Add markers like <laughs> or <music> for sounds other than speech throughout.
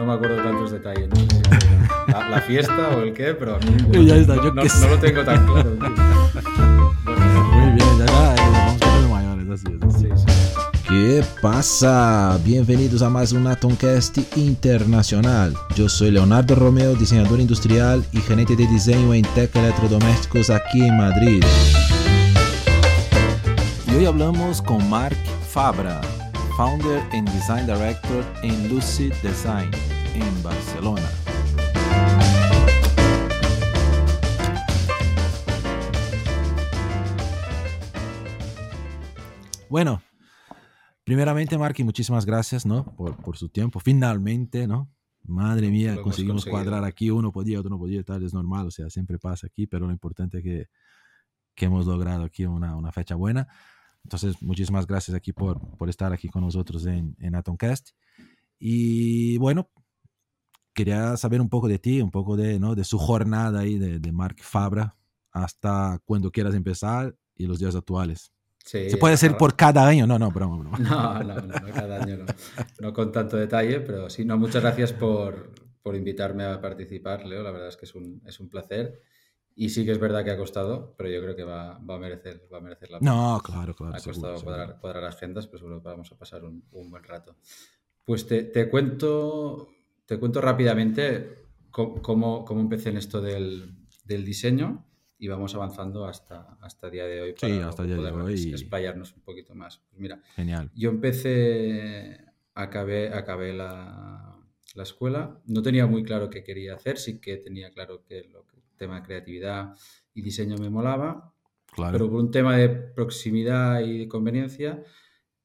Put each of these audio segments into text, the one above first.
no me acuerdo tantos detalles. No sé si la, la fiesta o el qué, pero a mí, bueno, Ya está, yo no, no lo tengo tan claro. tío. Muy bien, ya, ya, vamos poniendo mayores, así es. así Sí, es. sí. ¿Qué pasa? Bienvenidos a más un Atomcast internacional. Yo soy Leonardo Romeo, diseñador industrial y gerente de diseño en Tech Electrodomésticos aquí en Madrid. Y hoy hablamos con Marc Fabra, founder and design director en Lucid Design en Barcelona. Bueno, primeramente Marc, y muchísimas gracias, ¿no? Por, por su tiempo. Finalmente, ¿no? Madre mía, conseguimos cuadrar aquí, uno podía, otro no podía, tal, es normal, o sea, siempre pasa aquí, pero lo importante es que, que hemos logrado aquí una, una fecha buena. Entonces, muchísimas gracias aquí por, por estar aquí con nosotros en, en Atomcast. Y bueno, quería saber un poco de ti, un poco de, ¿no? de su jornada ahí de, de Mark Fabra hasta cuando quieras empezar y los días actuales. Sí, Se puede hacer por cada año, no, no, broma, broma. No, no, no, no, cada año no. No con tanto detalle, pero sí, no, muchas gracias por, por invitarme a participar, Leo. La verdad es que es un, es un placer. Y sí que es verdad que ha costado, pero yo creo que va, va a, merecer, va a merecer la pena. No, claro, claro. ha seguro, costado seguro. cuadrar, cuadrar agendas, pero seguro que vamos a pasar un, un buen rato. Pues te, te cuento, te cuento rápidamente cómo, cómo empecé en esto del, del diseño y vamos avanzando hasta, hasta el día de hoy Sí, para hasta el día de hoy explayarnos un poquito más. Pues mira, Genial. yo empecé, acabé, acabé la, la escuela, no tenía muy claro qué quería hacer, sí que tenía claro que lo que- tema de creatividad y diseño me molaba, Claro. pero por un tema de proximidad y de conveniencia,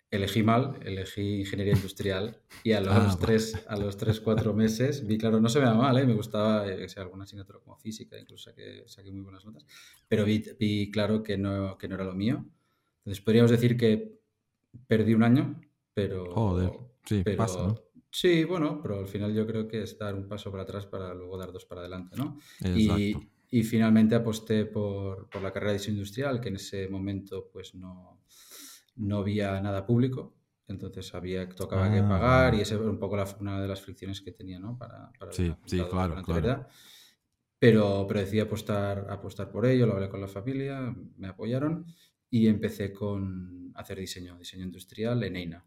elegí mal, elegí ingeniería industrial y a <laughs> los, Ah, tres, a los tres, cuatro meses vi, claro, no se me da mal, ¿eh? me gustaba eh, que sea alguna asignatura como física, incluso saqué, saqué muy buenas notas, pero vi, vi claro que no, que no era lo mío. Entonces podríamos decir que perdí un año, pero... Joder, sí, pero- pasa, ¿no? Sí, bueno, pero al final yo creo que es dar un paso para atrás para luego dar dos para adelante, ¿no? Exacto. Y, y finalmente aposté por, por la carrera de diseño industrial, que en ese momento pues no, no había nada público, entonces había, tocaba que Ah, pagar vale. y esa era un poco la- una de las fricciones que tenía, ¿no? Para, para Sí, sí, la- claro, claro. Pero, pero decidí apostar, apostar por ello, lo hablé con la familia, me apoyaron y empecé con hacer diseño, diseño industrial en EINA.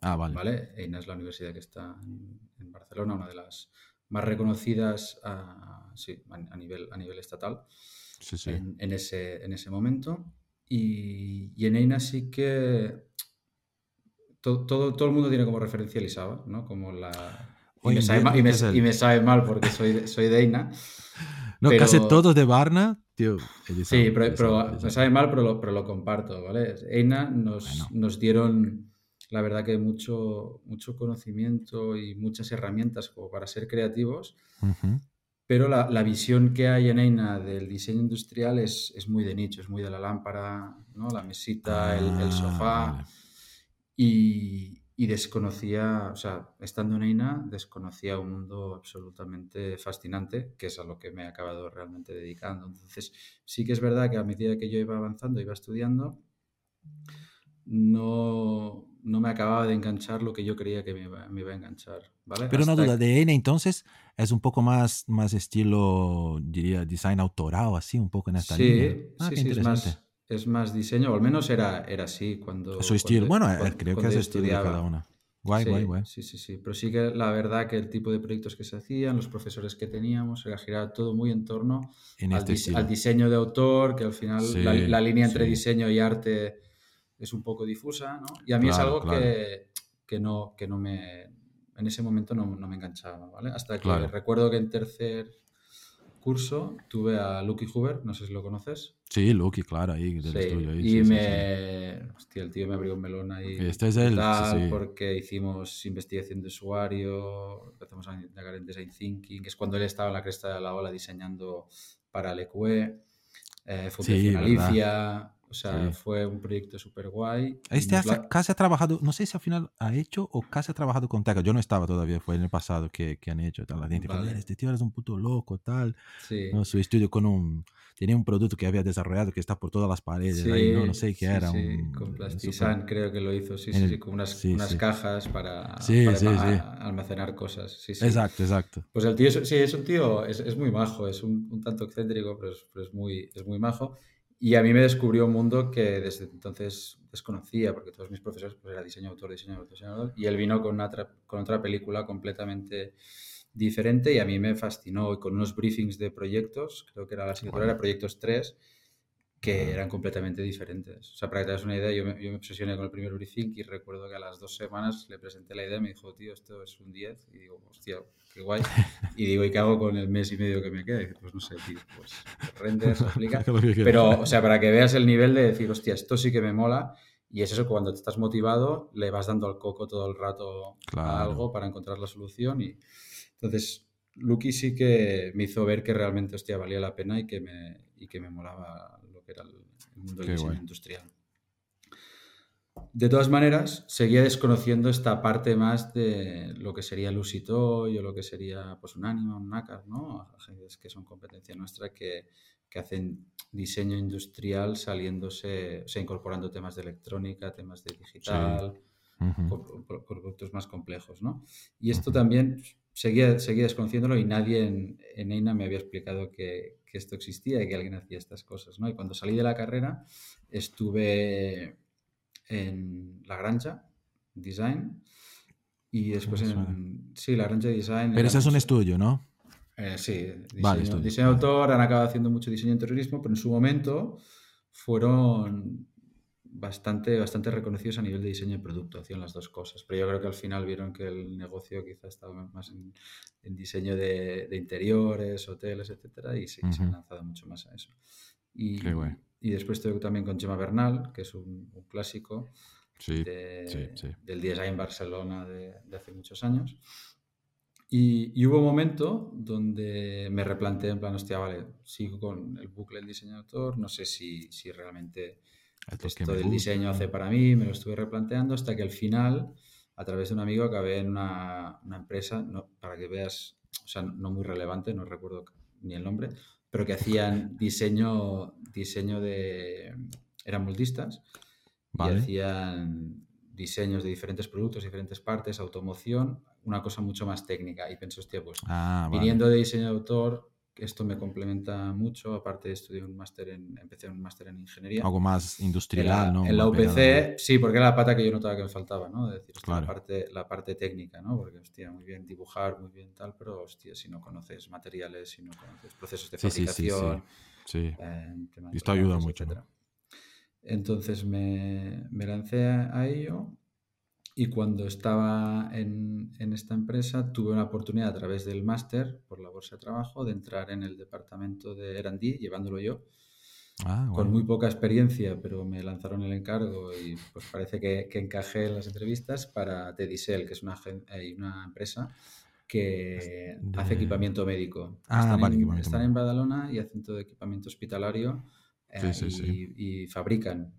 Ah, vale. ¿vale? EINA es la universidad que está en, en Barcelona, una de las más reconocidas a, sí, a, nivel, a nivel estatal Sí, sí. en, en ese, en ese momento. Y, y en EINA sí que to- todo, todo el mundo tiene como referencia Elisaba, ¿no? Como la... Y me, sabe mal, y, me, y me sabe mal porque soy de, soy de EINA. No, pero- casi todos de Varna, tío. Sí, pero, pero me sabe mal, pero lo, pero lo comparto, ¿vale? EINA nos, Bueno. nos dieron, la verdad que mucho, mucho conocimiento y muchas herramientas como para ser creativos, pero la, la visión que hay en EINA del diseño industrial es, es muy de nicho, es muy de la lámpara, ¿no? La mesita, el, el Ah, sofá. vale. Y, y desconocía, o sea, estando en EINA, desconocía un mundo absolutamente fascinante, que es a lo que me he acabado realmente dedicando. Entonces, sí que es verdad que a medida que yo iba avanzando, iba estudiando, no, no me acababa de enganchar lo que yo creía que me iba, me iba a enganchar, ¿vale? Pero una Hasta duda, de Ena entonces es un poco más, más estilo, diría, design autoral, así, un poco en esta Sí, línea. Ah, sí, sí, es más, es más diseño, o al menos era, era así cuando... Su estilo, cuando- bueno, eh, cuando- creo que es estilo de cada una. Guay, sí, guay, guay. Sí, sí, sí. Pero sí que la verdad que el tipo de proyectos que se hacían, los profesores que teníamos, era girar todo muy en torno En al, este al diseño de autor, que al final Sí, la, la línea entre sí. diseño y arte es un poco difusa, ¿no? Y a mí es algo claro. que, que, no, que no me... En ese momento no, no me enganchaba, ¿vale? Hasta que Claro. recuerdo que en tercer curso tuve a Lucky Hoover, no sé si lo conoces. Sí, Lucky, claro, ahí, del Sí, estudio. Ahí, y sí, sí, sí. me... Hostia, el tío me abrió un melón ahí. Este es él, sí. Porque hicimos investigación de usuario, empezamos a indagar en Design Thinking, que es cuando él estaba en la cresta de la ola diseñando para el EQE, eh, Fundación Sea, Sí. fue un proyecto súper guay. Este hace- casi ha trabajado, no sé si al final ha hecho o casi ha trabajado con Teca. Yo no estaba todavía, fue en el pasado que, que han hecho. Tal. La gente Vale. "Mira, este tío es un puto loco, tal. Sí. ¿no? Su estudio con un... Tenía un producto que había desarrollado que está por todas las paredes. Sí, ahí, no, no sé qué era. sí, un, con Plastisan creo que lo hizo, sí, el- sí, con unas, unas cajas para, para almacenar cosas. Sí, sí. Exacto, exacto. Pues el tío, es- sí, es un tío, es, es muy majo, es un, un tanto excéntrico, pero es, pero es muy, es muy majo. Y a mí me descubrió un mundo que desde entonces desconocía, porque todos mis profesores pues, era diseño autor, diseño autor, diseño autor, y él vino con, una con otra película completamente diferente y a mí me fascinó, y con unos briefings de proyectos, creo que era la asignatura, Vale. era Proyectos 3, que eran completamente diferentes. O sea, para que te hagas una idea, yo me, yo me obsesioné con el primer briefing y recuerdo que a las dos semanas le presenté la idea y me dijo, tío, esto es un 10. Y digo, hostia, qué guay. Y digo, ¿y qué hago con el mes y medio que me queda? Y pues no sé, tío, pues render, <laughs> se aplica. Pero, o sea, para que veas el nivel de decir, hostia, esto sí que me mola. Y es eso, cuando te estás motivado, le vas dando al coco todo el rato Claro. a algo para encontrar la solución. Y entonces, Lucky sí que me hizo ver que realmente, hostia, valía la pena y que me, y que me molaba que era el, el mundo del Qué diseño guay. industrial. De todas maneras, seguía desconociendo esta parte más de lo que sería el Usitoy o lo que sería pues, un Anima, un NACAR, ¿no? Agencias que son competencia nuestra que, que hacen diseño industrial saliéndose, o sea, incorporando temas de electrónica, temas de digital, Ujú. con, con productos más complejos, ¿no? Y esto también seguía, seguía desconociéndolo y nadie en, en EINA me había explicado que, que esto existía y que alguien hacía estas cosas, ¿no? Y cuando salí de la carrera estuve en La Granja Design y después en... Sí, La Granja Design. Pero ese es un estudio, ¿no? eh, sí, diseño, Vale, estudio, diseño vale. autor, han acabado haciendo mucho diseño de terrorismo, pero en su momento fueron bastante, bastante reconocidos a nivel de diseño de producto, hacían las dos cosas. Pero yo creo que al final vieron que el negocio quizá estaba más en, en diseño de, de interiores, hoteles, etcétera, y sí, se han lanzado mucho más a eso. Y, Qué guay. y después estuve también con Gemma Bernal, que es un, un clásico Sí, de- sí. del design Barcelona de, de hace muchos años. Y, y hubo un momento donde me replanteé en plan, hostia, vale, sigo con el bucle del diseño de autor, no sé si, si realmente Esto me del gusta. diseño hace para mí, me lo estuve replanteando hasta que al final, a través de un amigo, acabé en una, una empresa, no, para que veas, o sea, no muy relevante, no recuerdo ni el nombre, pero que hacían <laughs> diseño, diseño de... eran multistas Vale. y hacían diseños de diferentes productos, diferentes partes, automoción, una cosa mucho más técnica. Y pensé, hostia, pues Ah, vale. viniendo de diseño de autor, esto me complementa mucho. Aparte, estudié un máster en, empecé un máster en ingeniería. Algo más En industrial, la, ¿no? en la pegado UPC, sí, porque era la pata que yo notaba que me faltaba, ¿no? Es decir, Claro. la, parte, la parte técnica, ¿no? Porque, hostia, muy bien dibujar, muy bien tal, pero, hostia, si no conoces materiales, si no conoces procesos de Sí, sí, sí, sí. fabricación, Sí. eh, de Esto ayuda mucho. Entonces me, me lancé a, a ello y cuando estaba en, en esta empresa tuve una oportunidad a través del máster por la bolsa de trabajo de entrar en el departamento de R&D llevándolo yo Ah, con guay. muy poca experiencia pero me lanzaron el encargo y pues parece que, que encajé en las entrevistas para Tedicel que es una, eh, una empresa que De- hace equipamiento médico. Ah, están vale, en, equipamiento están en. Badalona y hacen todo equipamiento hospitalario Sí, eh, sí, y, sí. y fabrican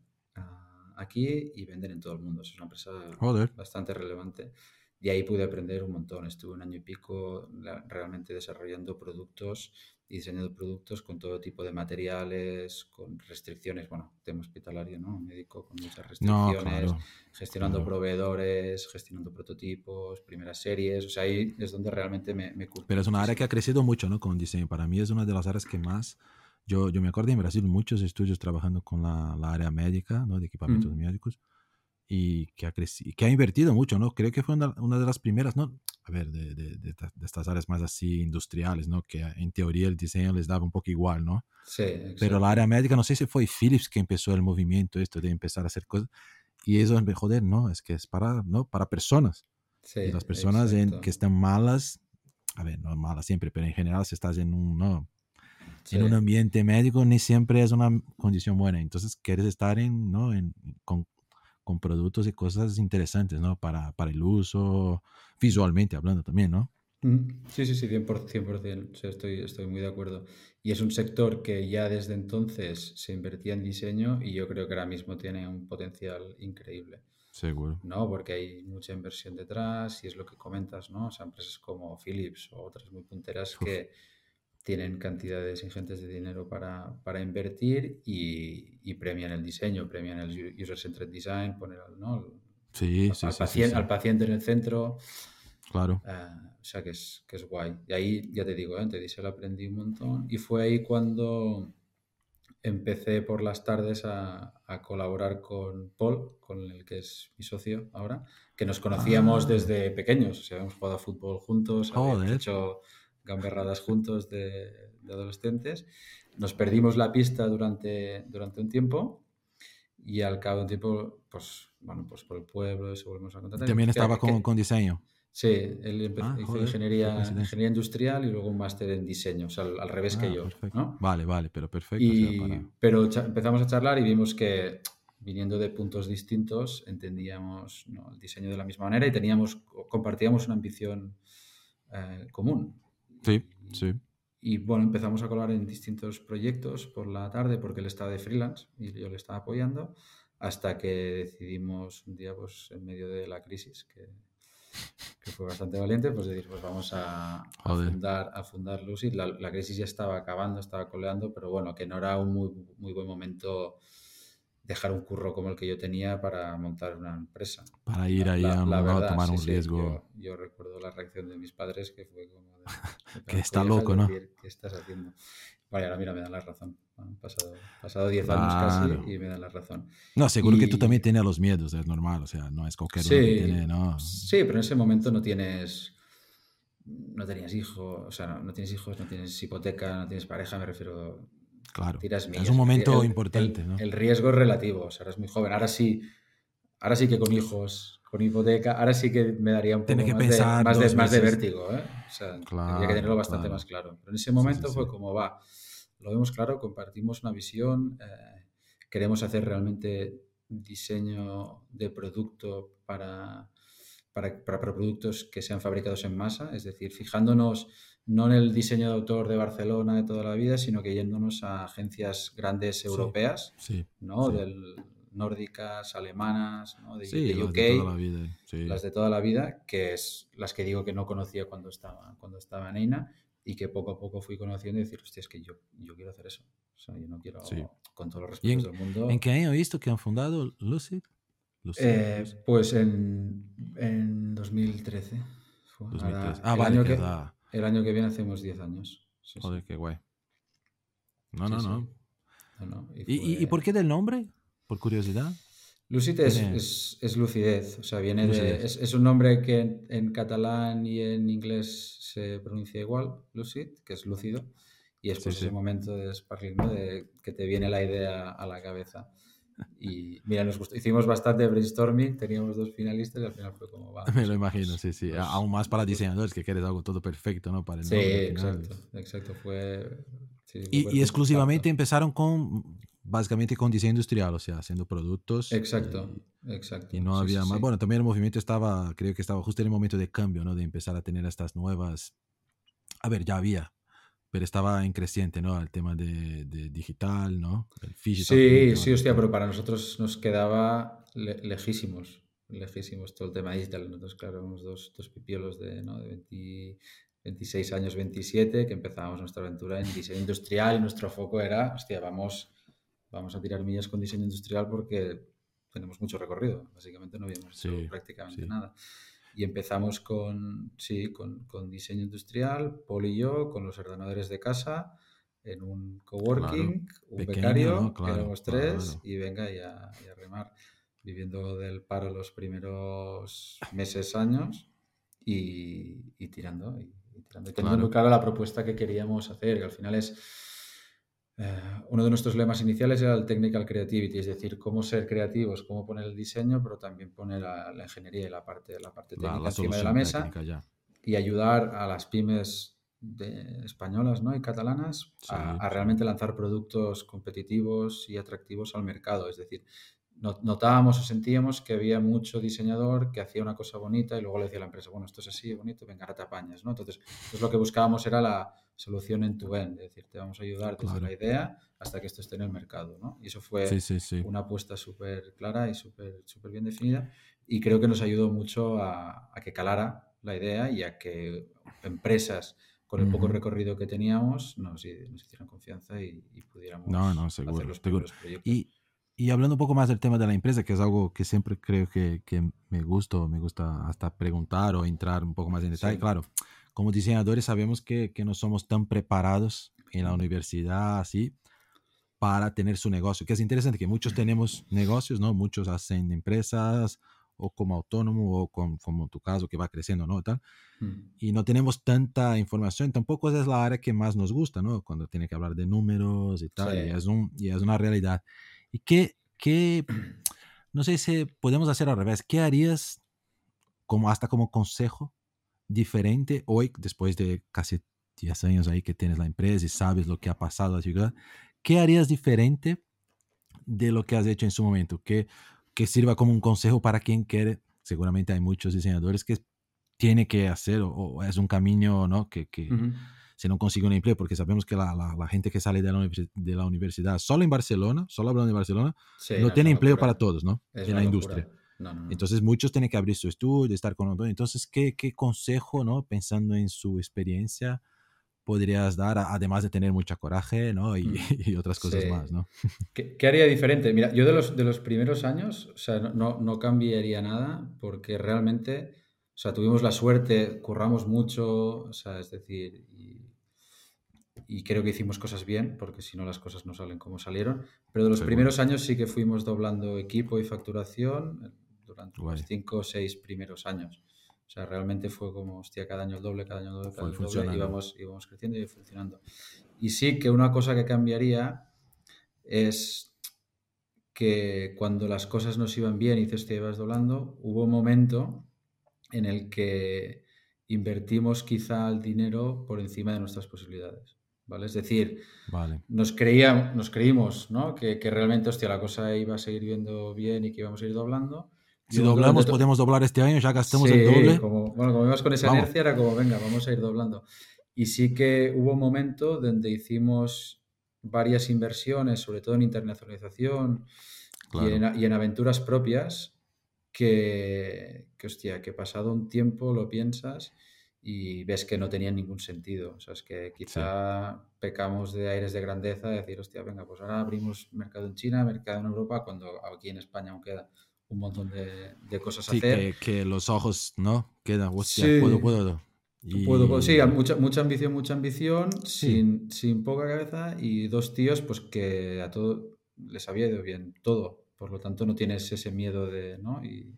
aquí y venden en todo el mundo. Es una empresa Joder. bastante relevante. Y ahí pude aprender un montón. Estuve un año y pico realmente desarrollando productos y diseñando productos con todo tipo de materiales, con restricciones, bueno, tema hospitalario, ¿no? Médico con muchas No, restricciones, claro. gestionando claro. proveedores, gestionando prototipos, primeras series. O sea, ahí es donde realmente me, me Pero es una área que ha crecido mucho, ¿no? Con diseño. Para mí es una de las áreas que más... Yo, yo me acuerdo en Brasil muchos estudios trabajando con la, la área médica, ¿no? De equipamientos Mm. médicos. Y que ha, crecido, que ha invertido mucho, ¿no? Creo que fue una, una de las primeras, ¿no? A ver, de, de, de, de estas áreas más así industriales, ¿no? Que en teoría el diseño les daba un poco igual, ¿no? Sí, Pero la área médica, no sé si fue Philips que empezó el movimiento esto de empezar a hacer cosas. Y eso, joder, no, es que es para, ¿no? Para personas. Sí, y las personas en- que están malas, a ver, no malas siempre, pero en general si estás en un, no, en Sí. un ambiente médico ni siempre es una condición buena. Entonces quieres estar en, ¿no? en, con, con productos y cosas interesantes, ¿no? Para, para el uso, visualmente hablando también, ¿no? Sí, sí, sí, 100%, 100%. O sea, estoy, estoy muy de acuerdo. Y es un sector que ya desde entonces se invertía en diseño y yo creo que ahora mismo tiene un potencial increíble, Seguro. ¿no? Porque hay mucha inversión detrás y es lo que comentas, ¿no? O sea, empresas como Philips o otras muy punteras Uf, que tienen cantidades ingentes de dinero para, para invertir y, y premian el diseño, premian el user-centered design, poner al, ¿no? Sí, al, sí, al sí, sí, pacien- sí. al paciente en el centro. Claro. Ah, o sea que es, que es guay. Y ahí, ya te digo, ¿eh? en Tedisel aprendí un montón. Y fue ahí cuando empecé por las tardes a, a colaborar con Paul, con el que es mi socio ahora, que nos conocíamos Ah, desde pequeños. O sea, habíamos jugado a fútbol juntos, habíamos joder. hecho gamberradas juntos de, de adolescentes. Nos perdimos la pista durante, durante un tiempo y al cabo de un tiempo, pues, bueno, pues por el pueblo, eso volvemos a contactar. Y También dijimos, "Hostia, estaba ¿qué- con, qué- con diseño. Sí, él Ah, hizo joder, ingeniería, ingeniería industrial y luego un máster en diseño, o sea, al, al revés que Ah, yo, perfecto. ¿no? Vale, vale, pero perfecto. o sea, Y, para... pero empezamos a charlar y vimos que viniendo de puntos distintos entendíamos ¿no? el diseño de la misma manera y teníamos, compartíamos una ambición eh, común. Sí, sí. y, bueno, empezamos a colaborar en distintos proyectos por la tarde porque él estaba de freelance y yo le estaba apoyando hasta que decidimos un día, pues en medio de la crisis, que, que fue bastante valiente, pues decir, pues vamos a, fundar, a fundar Lucid. La, la crisis ya estaba acabando, estaba coleando, pero bueno, que no era un muy, muy buen momento dejar un curro como el que yo tenía para montar una empresa. Para ir ahí la- a la tomar sí, un sí, riesgo. Yo, yo recuerdo la reacción de mis padres que fue como de, <laughs> Que está loco, ¿no? decir, ¿qué estás haciendo? Vale, ahora mira, me dan la razón. Han pasado, pasado 10 años casi Claro. y me dan la razón. No, seguro que tú también tienes los miedos, es normal. O sea, no es cualquier uno que Sí, tiene, no. sí, pero en ese momento no tienes, no tenías hijos, o sea, no, no tienes hijos, no tienes hipoteca, no tienes pareja, me refiero, Claro. tiras millas. Es un momento El- importante, el, ¿no? el riesgo es relativo, o sea, eres muy joven. Ahora sí, ahora sí que con hijos, con hipoteca, ahora sí que me daría un poco que más, de, pensar más, de, más de vértigo, ¿eh? O sea, tendría que Claro, tenerlo bastante claro. más claro. Pero en ese sí, momento sí. fue como, va, lo vemos claro, compartimos una visión, eh, queremos hacer realmente diseño de producto para, para, para productos que sean fabricados en masa, es decir, fijándonos no en el diseño de autor de Barcelona de toda la vida, sino que yéndonos a agencias grandes Sí. europeas, Sí. ¿no? Sí. Del, nórdicas, alemanas, ¿no? de, Sí, de las UK, de toda la vida. Sí. las de toda la vida, que es las que digo que no conocía cuando estaba, cuando estaba en EINA y que poco a poco fui conociendo y decir, hostia, es que yo, yo quiero hacer eso. O sea, yo no quiero, Sí. con todos los ¿Y en, respetos del mundo. en qué año he visto que han fundado Lucid? Eh, pues en, en 2013. fue. Ahora, 2003. Ah, el, vale, año que da. el año que viene hacemos 10 años. Sí, sí. Joder, qué guay. No, Sí, no, no. No, no, y ¿Y, y, y fue- por qué del nombre? Por curiosidad. Lucid es, Tiene- es- es lucidez, o sea, viene de, es, es un nombre que en, en catalán y en inglés se pronuncia igual, lucid, que es lúcido, y es sí. ese momento de sparkling, ¿no? de que te viene la idea a la cabeza. Y mira, nos gustó, hicimos bastante brainstorming, teníamos dos finalistas y al final fue como va. <laughs> Me lo imagino, sí, sí. pues, Aún más para pues, diseñadores que quieres algo todo perfecto, ¿no? Para el Sí, exacto, exacto, fue... sí, Y, fue y exclusivamente compacto. empezaron con, básicamente con diseño industrial, o sea, haciendo productos. Exacto, Y, exacto. y no sí, había sí, más. sí. Bueno, también el movimiento estaba, creo que estaba justo en el momento de cambio, ¿no? De empezar a tener estas nuevas. A ver, ya había, pero estaba en creciente, ¿no? El tema de, de digital, ¿no? El digital. Sí, sí, hostia, pero para nosotros nos quedaba le- lejísimos, lejísimos todo el tema digital. Nosotros, claro, éramos dos, dos pipiolos de, ¿no? de 20 26 años, 27, que empezábamos nuestra aventura en diseño industrial y nuestro foco era, hostia, vamos, vamos a tirar millas con diseño industrial porque tenemos mucho recorrido. Básicamente no habíamos hecho Sí, prácticamente sí. nada. Y empezamos con, sí, con, con diseño industrial, Paul y yo, con los ordenadores de casa, en un coworking, un pequeño, becario, ¿no? Claro, éramos tres, claro. y venga y a, y a remar, viviendo del paro los primeros meses, años, y, y tirando, y, y tirando. Teniendo Claro. muy clara la propuesta que queríamos hacer, que al final es... eh, uno de nuestros lemas iniciales era el technical creativity, es decir, cómo ser creativos, cómo poner el diseño, pero también poner la, la ingeniería y la parte, la parte técnica la encima de la mesa ya. y ayudar a las pymes de- españolas ¿no? y catalanas a, Sí, a sí. realmente lanzar productos competitivos y atractivos al mercado. Es decir, notábamos o sentíamos que había mucho diseñador que hacía una cosa bonita y luego le decía a la empresa, bueno, esto es así, bonito, venga, ahora te apañas, ¿no? Entonces, pues lo que buscábamos era la solución en tu end, es decir, te vamos a ayudar desde la idea hasta que esto esté en el mercado, ¿no? Y eso fue una apuesta súper clara y súper súper bien definida y creo que nos ayudó mucho a, que calara la idea y a que empresas con el poco recorrido que teníamos nos, nos hicieran confianza y, pudiéramos no, no, seguro, hacer los proyectos. Y, y hablando un poco más del tema de la empresa, que es algo que siempre creo que, que me gusta, me gusta hasta preguntar o entrar un poco más en detalle. Claro, como diseñadores sabemos que, que, no somos tan preparados en la universidad así para tener su negocio, que es interesante que muchos tenemos negocios, ¿no? Muchos hacen empresas o como autónomo o con, como tu caso que va creciendo, ¿no? Tal. Mm. Y no tenemos tanta información, tampoco es la área que más nos gusta, ¿no? Cuando tiene que hablar de números y tal, y, es un, y es una realidad. ¿Y qué, qué, <clears throat> no sé si podemos hacer al revés, qué harías como hasta como consejo diferente hoy, después de casi 10 años ahí que tienes la empresa y sabes lo que ha pasado la ¿qué harías diferente de lo que has hecho en su momento? Que, que sirva como un consejo para quien quiere, seguramente hay muchos diseñadores que tiene que hacer o, es un camino, ¿no? Que, que, si no consigue un empleo, porque sabemos que la, la, gente que sale de la, de la, universidad, solo en Barcelona, solo hablando de Barcelona, no, tiene empleo para todos, ¿no? en la industria. Entonces muchos tienen que abrir su estudio, estar con otros. Entonces, ¿qué, ¿qué, consejo, ¿no? pensando en su experiencia, podrías dar, además de tener mucha coraje ¿no? y, mm. <laughs> y otras cosas más? ¿no? <laughs> ¿Qué, ¿Qué, haría diferente? Mira, yo de los, de los primeros años, o sea, no, no cambiaría nada porque realmente, o sea, tuvimos la suerte, curramos mucho, o sea, es decir, y creo que hicimos cosas bien, porque si no las cosas no salen como salieron. Pero de los primeros años sí que fuimos doblando equipo y facturación durante los cinco o seis primeros años. O sea, realmente fue como, hostia, cada año el doble, cada año el doble, cada año el doble, íbamos, íbamos creciendo y funcionando. Y sí que una cosa que cambiaría es que cuando las cosas nos iban bien y dices te ibas doblando, hubo un momento en el que invertimos quizá el dinero por encima de nuestras posibilidades. ¿vale? Es decir, nos, creíamos, nos creímos ¿no? que, que, realmente, hostia, la cosa iba a seguir viendo bien y que íbamos a ir doblando. Si doblamos, podemos doblar este año, ya gastamos el doble. Como, bueno, como ibas con esa inercia, era como, venga, vamos a ir doblando. Y sí que hubo un momento donde hicimos varias inversiones, sobre todo en internacionalización y, en, y, en, aventuras propias, que, que, hostia, que pasado un tiempo lo piensas y ves que no tenía ningún sentido. O sea, es que quizá pecamos de aires de grandeza, de decir, hostia, venga, pues ahora abrimos mercado en China, mercado en Europa, cuando aquí en España aún queda un montón de, de cosas a hacer. Que, que, los ojos, ¿no? Quedan, hostia, sí. puedo, puedo. Y... Puedo, sí, mucha, mucha ambición, mucha ambición, sin, sin poca cabeza y dos tíos pues que a todo les había ido bien todo. Por lo tanto, no tienes ese miedo de, ¿no? Y,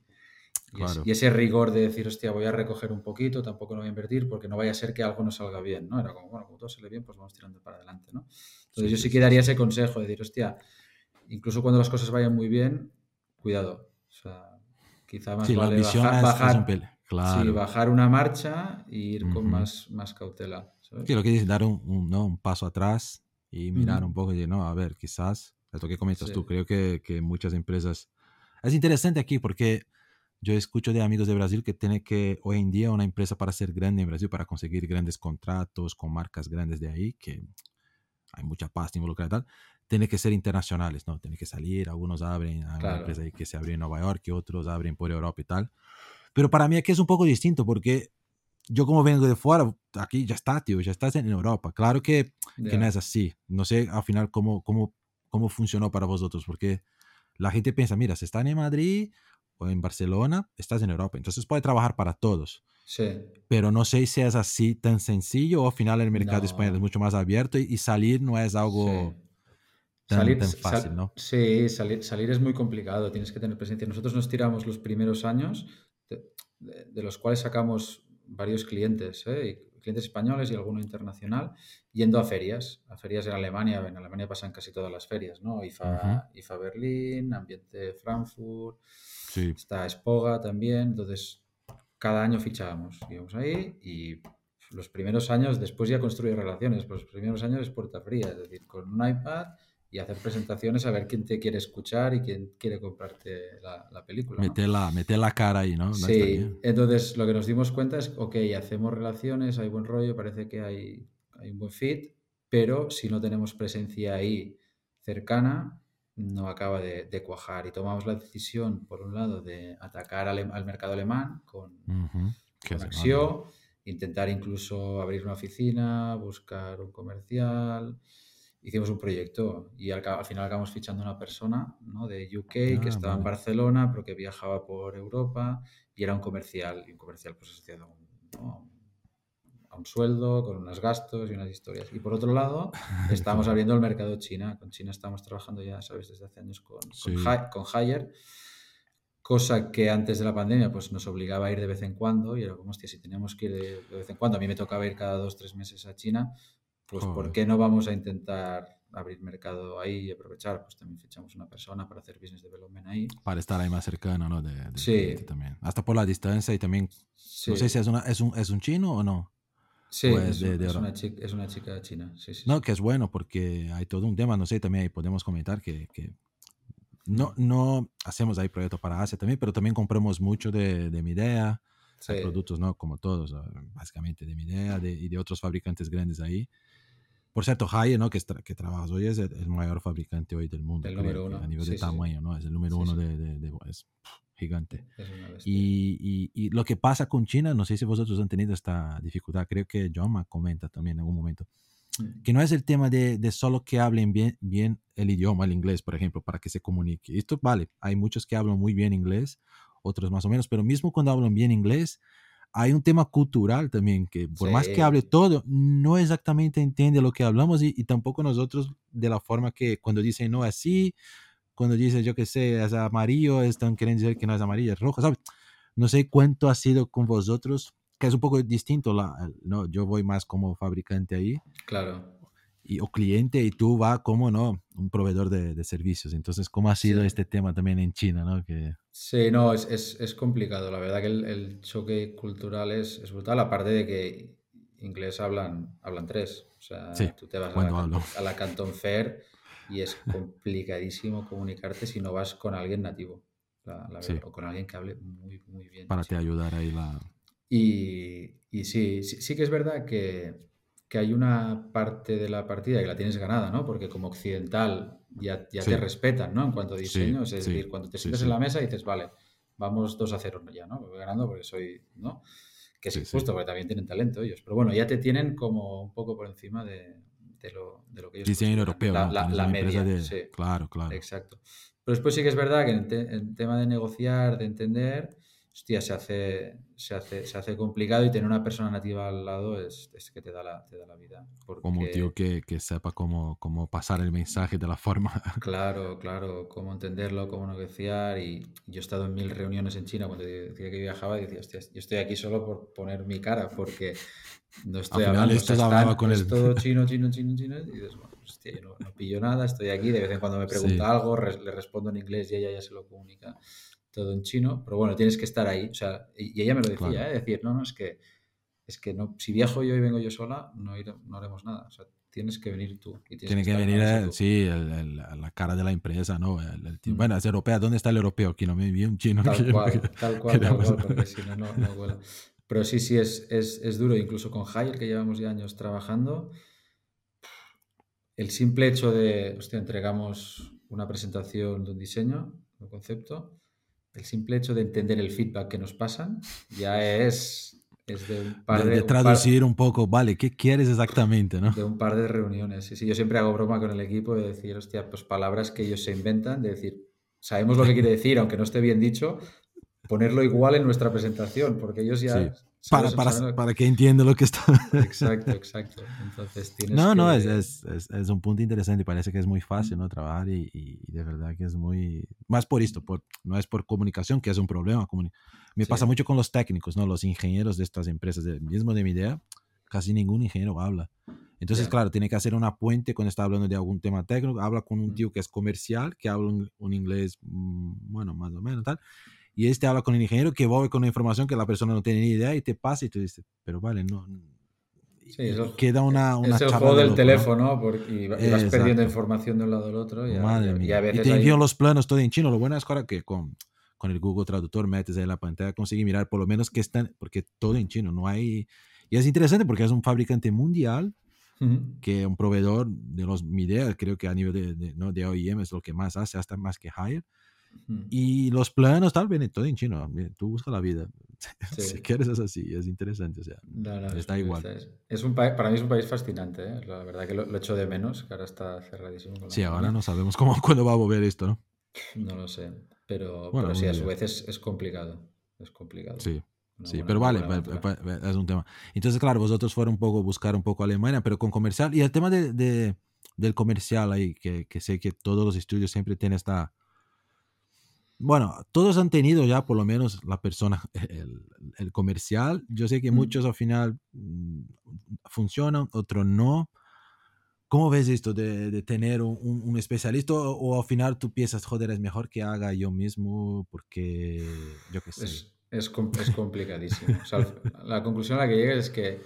y, ese rigor de decir, hostia, voy a recoger un poquito, tampoco no voy a invertir porque no vaya a ser que algo no salga bien, ¿no? Era como, bueno, como todo sale bien, pues vamos tirando para adelante, ¿no? Entonces yo sí, que daría ese consejo de decir, hostia, incluso cuando las cosas vayan muy bien, cuidado. O sea, quizá más vale bajar, bajar, bajar una marcha e ir con más, más cautela. ¿sabes? lo que dices, dar un, un, paso atrás y mirar un poco y no, a ver, quizás, esto que comentas tú, creo que, que muchas empresas... Es interesante aquí porque yo escucho de amigos de Brasil que tiene que hoy en día una empresa para ser grande en Brasil, para conseguir grandes contratos con marcas grandes de ahí, que hay mucha pasta involucrada y tal, tiene que ser internacionales, ¿no? Tiene que salir, algunos abren, hay una empresa ahí que se abre en Nueva York, y otros abren por Europa y tal. Pero para mí aquí es un poco distinto porque yo como vengo de fuera, aquí ya está, tío, ya estás en Europa. Claro que, que no es así. No sé al final cómo, cómo, cómo funcionó para vosotros, porque la gente piensa, mira, se están en Madrid, o en Barcelona, estás en Europa. Entonces puede trabajar para todos. Sí. Pero no sé si es así tan sencillo o al final el mercado español es mucho más abierto y, salir no es algo tan, salir, fácil, ¿no? Sí, salir, salir es muy complicado, tienes que tener presencia. Nosotros nos tiramos los primeros años, de, los cuales sacamos varios clientes, ¿eh? clientes españoles y alguno internacional, yendo a ferias, a ferias en Alemania. En Alemania pasan casi todas las ferias, ¿no? IFA, IFA Berlín, Ambiente Frankfurt, está Espoga también. Entonces, cada año fichábamos, íbamos ahí y los primeros años, después ya construir relaciones, pues los primeros años es puerta fría, es decir, con un iPad y hacer presentaciones a ver quién te quiere escuchar y quién quiere comprarte la, película. Meter, la, la cara ahí, ¿no? sí, entonces lo que nos dimos cuenta es, ok, hacemos relaciones, hay buen rollo, parece que hay, hay un buen fit, pero si no tenemos presencia ahí cercana, no acaba de, cuajar. Y tomamos la decisión, por un lado, de atacar al, mercado alemán con, uh intentar incluso abrir una oficina, buscar un comercial. Hicimos un proyecto y al, final acabamos fichando una persona ¿no? de UK que ah, estaba en Barcelona, pero que viajaba por Europa y era un comercial, y un comercial pues asociado a un, un sueldo, con unos gastos y unas historias. Y por otro lado, <laughs> estamos abriendo el mercado China. Con China estamos trabajando ya, sabes, desde hace años con, con, Haier, cosa que antes de la pandemia pues nos obligaba a ir de vez en cuando y era como, hostia, si teníamos que ir de, vez en cuando, a mí me tocaba ir cada dos, tres meses a China, pues ¿por qué no vamos a intentar abrir mercado ahí y aprovechar? Pues también fichamos una persona para hacer business development ahí. Para estar ahí más cercano, ¿no? De, sí. También. Hasta por la distancia y también, no sé si es, una, es, un, es un chino o no. Sí, pues, es, una chica, es, una chica, china. Sí, sí, no, que es bueno porque hay todo un tema, no sé, también ahí podemos comentar que, que no, no hacemos ahí proyectos para Asia también, pero también compramos mucho de, de Midea, productos, ¿no? Como todos, básicamente de Midea de, y de otros fabricantes grandes ahí. Por cierto, Haier, ¿no? Que, que trabajas hoy, es el, mayor fabricante hoy del mundo. El número uno. A nivel de tamaño, ¿no? Es el número uno de, de, es gigante. y, y, lo que pasa con China, no sé si vosotros han tenido esta dificultad, creo que Joma comenta también en algún momento, mm. que no es el tema de, de, solo que hablen bien, bien el idioma, el inglés, por ejemplo, para que se comunique. Esto vale, hay muchos que hablan muy bien inglés, otros más o menos, pero mismo cuando hablan bien inglés, hay un tema cultural también, que por más que hable todo, no exactamente entiende lo que hablamos y, y, tampoco nosotros de la forma que cuando dicen no así, cuando dice, yo qué sé, es amarillo, están queriendo decir que no es amarillo, es rojo, ¿sabes? No sé cuánto ha sido con vosotros, que es un poco distinto, la, ¿no? Yo voy más como fabricante ahí. Claro. Y, o cliente y tú va como, ¿no? Un proveedor de, de servicios. Entonces, ¿cómo ha sido este tema también en China, ¿no? Que... Sí, no, es, es, es complicado. La verdad que el, el choque cultural es, es, brutal, aparte de que inglés hablan, hablan tres. O sea, tú te vas a la, a la Canton Fair y es complicadísimo <laughs> comunicarte si no vas con alguien nativo, o con alguien que hable muy, muy bien. Para te ayudar ahí la... Y, y sí, sí, que es verdad que, que, hay una parte de la partida que la tienes ganada, ¿no? Porque como occidental ya, ya te respetan, ¿no? En cuanto a diseño, es decir, cuando te sientas en la mesa y dices, vale, vamos 2 a 0 ya, ¿no? Voy ganando porque soy, ¿no? Que es justo, porque también tienen talento ellos. Pero bueno, ya te tienen como un poco por encima de, de lo, de lo que ellos Diseño europeo, la, la, media. Claro, claro. Exacto. Pero después sí que es verdad que en, tema de negociar, de entender, hostia, se hace, se hace, se hace complicado y tener una persona nativa al lado es, es que te da la, te da la vida. Como un tío que, que, sepa cómo, cómo pasar el mensaje de la forma. <laughs> Claro, claro, cómo entenderlo, cómo negociar. Y yo he estado en mil reuniones en China cuando decía que viajaba y decía, hostia, yo estoy aquí solo por poner mi cara, porque no estoy hablando, esto con es todo <laughs> chino, chino, chino, chino. Y dices, bueno, hostia, yo no, pillo nada, estoy aquí, de vez en cuando me pregunta algo, le respondo en inglés y ella ya se lo comunica todo en chino, pero bueno, tienes que estar ahí. O sea, y, ella me lo decía, ¿eh? decir, no, no, es que, es que no, si viajo yo y vengo yo sola, no, no haremos nada. O sea, tienes que venir tú. Y Tiene que, venir, el, sí, el, la cara de la empresa, ¿no? Mm. Bueno, es europea, ¿dónde está el europeo? Aquí no me vi un chino. Tal cual, tal cual, tal cual, porque si no, no, no vuela. Pero sí, sí, es, es, es duro. Incluso con Hire, que llevamos ya años trabajando, el simple hecho de, hostia, entregamos una presentación de un diseño, un concepto, el simple hecho de entender el feedback que nos pasan ya es, es de un par de... de traducir un, poco, vale, ¿qué quieres exactamente? ¿no? De un par de reuniones. Sí, sí, yo siempre hago broma con el equipo de decir, hostia, pues palabras que ellos se inventan, de decir, sabemos lo que quiere decir, aunque no esté bien dicho, ponerlo igual en nuestra presentación, porque ellos ya... Para, para, para, que entienda lo que está... <laughs> Exacto, exacto. Entonces tienes No, que... no, es, es, es, un punto interesante y parece que es muy fácil, ¿no? Trabajar y, y, de verdad que es muy... Más por esto, por, no es por comunicación, que es un problema. Me pasa mucho con los técnicos, ¿no? Los ingenieros de estas empresas, de, mismo de mi idea, casi ningún ingeniero habla. Entonces, claro, tiene que hacer una puente cuando está hablando de algún tema técnico, habla con un tío que es comercial, que habla un, un inglés, mm, bueno, más o menos, tal y este habla con el ingeniero que va con una información que la persona no tiene ni idea y te pasa y tú dices, pero vale, no. queda una, una Es el juego del teléfono y, vas perdiendo información de un lado al otro. Y, Madre mía. y te envían los planos todo en chino. Lo bueno es ahora que con, con el Google Traductor metes ahí la pantalla, consigues mirar por lo menos que están, porque todo en chino, no hay... Y es interesante porque es un fabricante mundial que un proveedor de los Midea, creo que a nivel de, de, ¿no? de OEM es lo que más hace, hasta más que Hire. Y los planos tal viene todo en chino. Tú busca la vida. <laughs> si quieres es así, es interesante. O sea, está igual. Es, un para mí es un país fascinante. ¿eh? La verdad que lo, lo, echo de menos, que ahora está cerradísimo. sí, ahora no sabemos cómo, <laughs> cuándo va a volver esto, ¿no? No lo sé. Pero, bueno, sí, a su vez es, es, complicado. Es complicado. Sí. sí, pero vale, es un tema. Entonces, claro, vosotros fueron un poco buscar un poco Alemania, pero con comercial. Y el tema de, de del comercial ahí, que, que sé que todos los estudios siempre tienen esta bueno, todos han tenido ya por lo menos la persona, <laughs> el, comercial. Yo sé que muchos al final mm, funcionan, otros no. ¿Cómo ves esto de, tener un, especialista o, al final tú piensas, joder, es mejor que haga yo mismo porque yo qué sé? Es, es, complicadísimo. la conclusión a la que llegas es que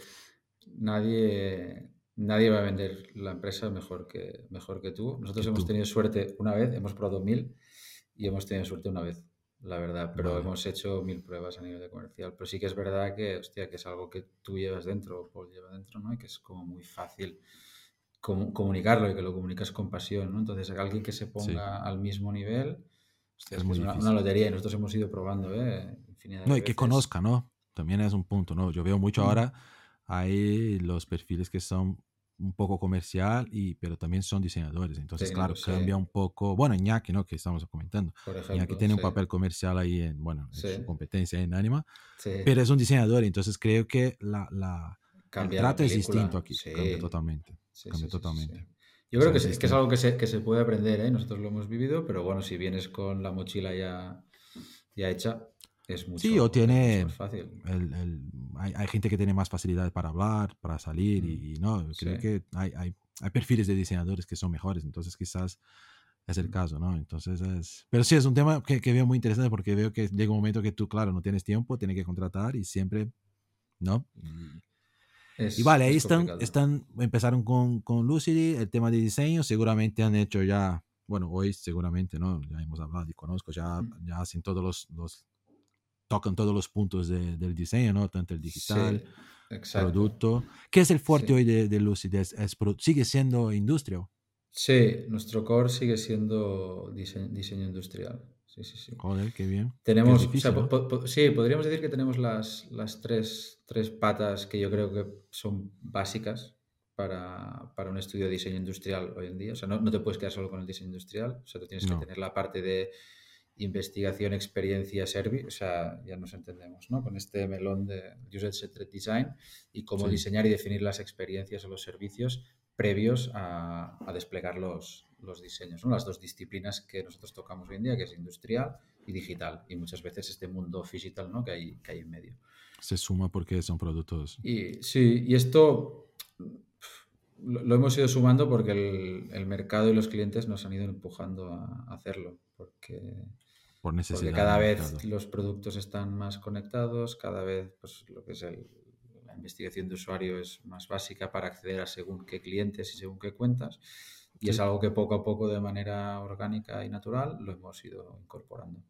nadie, nadie va a vender la empresa mejor que, mejor que tú. Nosotros hemos tenido suerte una vez, hemos probado mil y hemos tenido suerte una vez, la verdad, pero hemos hecho mil pruebas a nivel de comercial. Pero sí que es verdad que, hostia, que es algo que tú llevas dentro, o Paul lleva dentro, ¿no? Y que es como muy fácil comunicarlo y que lo comunicas con pasión, ¿no? Entonces, alguien que se ponga al mismo nivel, hostia, es, una, lotería y nosotros hemos ido probando, ¿eh? no, y que conozca, ¿no? También es un punto, ¿no? Yo veo mucho mm. ahora, hay los perfiles que son un poco comercial, y, pero también son diseñadores. Entonces, claro, cambia un poco. Bueno, Iñaki, ¿no? Que estamos comentando. Iñaki tiene un papel comercial ahí en, bueno, en su competencia en Anima, pero es un diseñador. Entonces, creo que la, la el trato es distinto aquí. Cambia totalmente. cambia totalmente. Yo creo que, es, que es algo que se, que se puede aprender, ¿eh? Nosotros lo hemos vivido, pero bueno, si vienes con la mochila ya, ya hecha, es mucho, sí, o tiene más fácil. El, el, hay, hay, gente que tiene más facilidad para hablar, para salir, y, no, creo que hay, hay, hay, perfiles de diseñadores que son mejores, entonces quizás es el caso, ¿no? Entonces es... Pero sí, es un tema que, que, veo muy interesante porque veo que llega un momento que tú, claro, no tienes tiempo, tienes que contratar y siempre, ¿no? y vale, ahí están, están, empezaron con, con Lucidity, el tema de diseño, seguramente han hecho ya, bueno, hoy seguramente, ¿no? Ya hemos hablado y conozco, ya, ya hacen todos los, los tocan todos los puntos de, del diseño, ¿no? Tanto el digital, sí, producto. ¿Qué es el fuerte sí. hoy de, de Lucid? ¿Es, es, ¿Sigue siendo industria? Sí, nuestro core sigue siendo diseño, diseño industrial. Sí, sí, sí. Joder, qué bien. Tenemos, difícil, o sea, ¿no? po, po, sí, podríamos decir que tenemos las, las tres, tres patas que yo creo que son básicas para, para, un estudio de diseño industrial hoy en día. O sea, no, no, te puedes quedar solo con el diseño industrial, o sea, tú tienes no. que tener la parte de investigación, experiencia, service, o sea, ya nos entendemos, ¿no? Con este melón de User-Centered Design y cómo sí. diseñar y definir las experiencias o los servicios previos a, a desplegar los, los diseños, ¿no? Las dos disciplinas que nosotros tocamos hoy en día, que es industrial y digital, y muchas veces este mundo digital, ¿no? Que hay, que hay en medio. Se suma porque son productos. Y sí, y esto lo, hemos ido sumando porque el, el, mercado y los clientes nos han ido empujando a hacerlo, porque por necesidad. Porque cada vez los productos están más conectados, cada vez pues, lo que es el, la investigación de usuario es más básica para acceder a según qué clientes y según qué cuentas. Y sí. es algo que poco a poco, de manera orgánica y natural, lo hemos ido incorporando.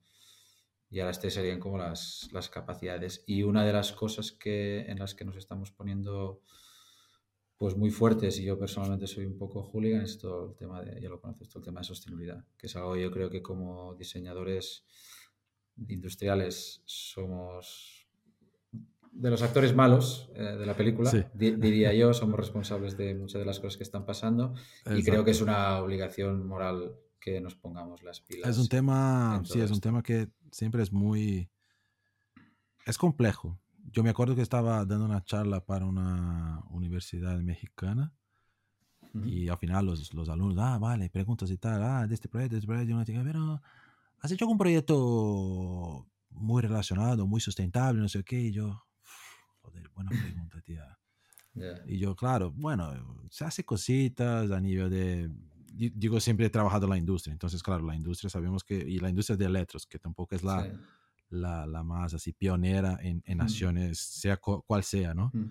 Y ahora este serían como las, las capacidades. Y una de las cosas que, en las que nos estamos poniendo pues muy fuertes y yo personalmente soy un poco hooligan es todo el tema de, ya lo conoces, todo el tema de sostenibilidad, que es algo yo creo que como diseñadores industriales somos de los actores malos eh, de la película, sí. di diría yo, somos responsables de muchas de las cosas que están pasando Exacto. y creo que es una obligación moral que nos pongamos las pilas. Es un tema, sí, es un tema que siempre es muy, es complejo, yo me acuerdo que estaba dando una charla para una universidad mexicana uh -huh. y al final los, los, alumnos, ah, vale, preguntas y tal, ah, de este proyecto, de este proyecto, una chica, pero ¿has hecho algún proyecto muy relacionado, muy sustentable, no sé qué? Y yo, joder, buena pregunta, tía. <laughs> Yeah. Y yo, claro, bueno, se hace cositas a nivel de, digo, siempre he trabajado en la industria, entonces, claro, la industria sabemos que, y la industria de electros, que tampoco es la... Sí la, la, más así pionera en, en acciones, mm. sea cual sea, ¿no? Mm.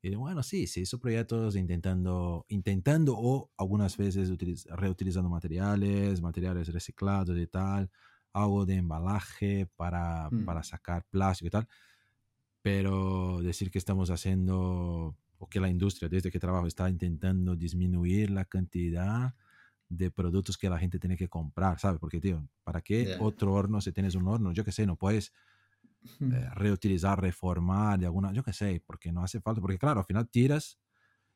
Y bueno, sí, se hizo proyectos intentando, intentando o algunas veces reutilizando materiales, materiales reciclados y tal, algo de embalaje para, para mm. sacar plástico y tal. Pero decir que estamos haciendo, o que la industria desde que trabajo está intentando disminuir la cantidad de productos que la gente tiene que comprar, ¿sabes? Porque, tío, ¿para qué otro horno si tienes un horno? Yo qué sé, no puedes eh, <laughs> reutilizar, reformar de alguna, yo qué sé, porque no hace falta, porque claro, al final tiras,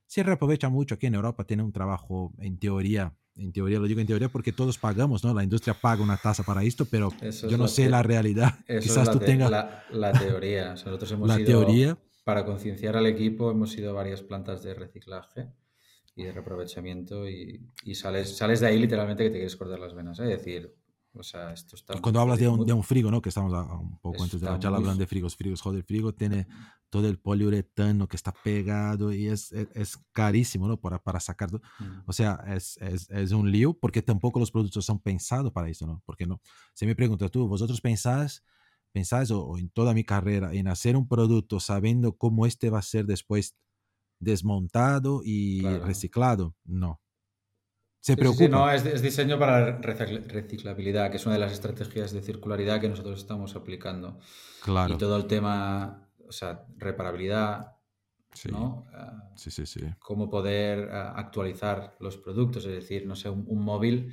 se reaprovecha mucho aquí en Europa, tiene un trabajo en teoría, en teoría, lo digo en teoría porque todos pagamos, ¿no? La industria paga una tasa para esto, pero yo no sé la realidad. <laughs> Quizás tú tengas... La, teoría, nosotros <laughs> hemos la teoría... para concienciar al equipo, hemos ido a varias plantas de reciclaje y de reaprovechamiento y, y, sales, sales de ahí literalmente que te quieres cortar las venas, ¿eh? es decir, o sea, esto está... Cuando hablas de un, de un, frigo, ¿no? Que estamos un poco antes de la charla hablando de frigos, frigos, joder, frigo tiene todo el poliuretano que está pegado y es, es, carísimo, ¿no? Para, para sacar. Mm. O sea, es, es, es, un lío porque tampoco los productos son pensados para eso, ¿no? Porque no. Si me preguntas tú, ¿vosotros pensáis, pensáis o, en toda mi carrera en hacer un producto sabiendo cómo este va a ser después desmontado y reciclado? No se preocupa. no, es, diseño para reciclabilidad, que es una de las estrategias de circularidad que nosotros estamos aplicando. Claro. Y todo el tema, o sea, reparabilidad, ¿no? sí, sí, sí. Cómo poder actualizar los productos, es decir, no sé, un móvil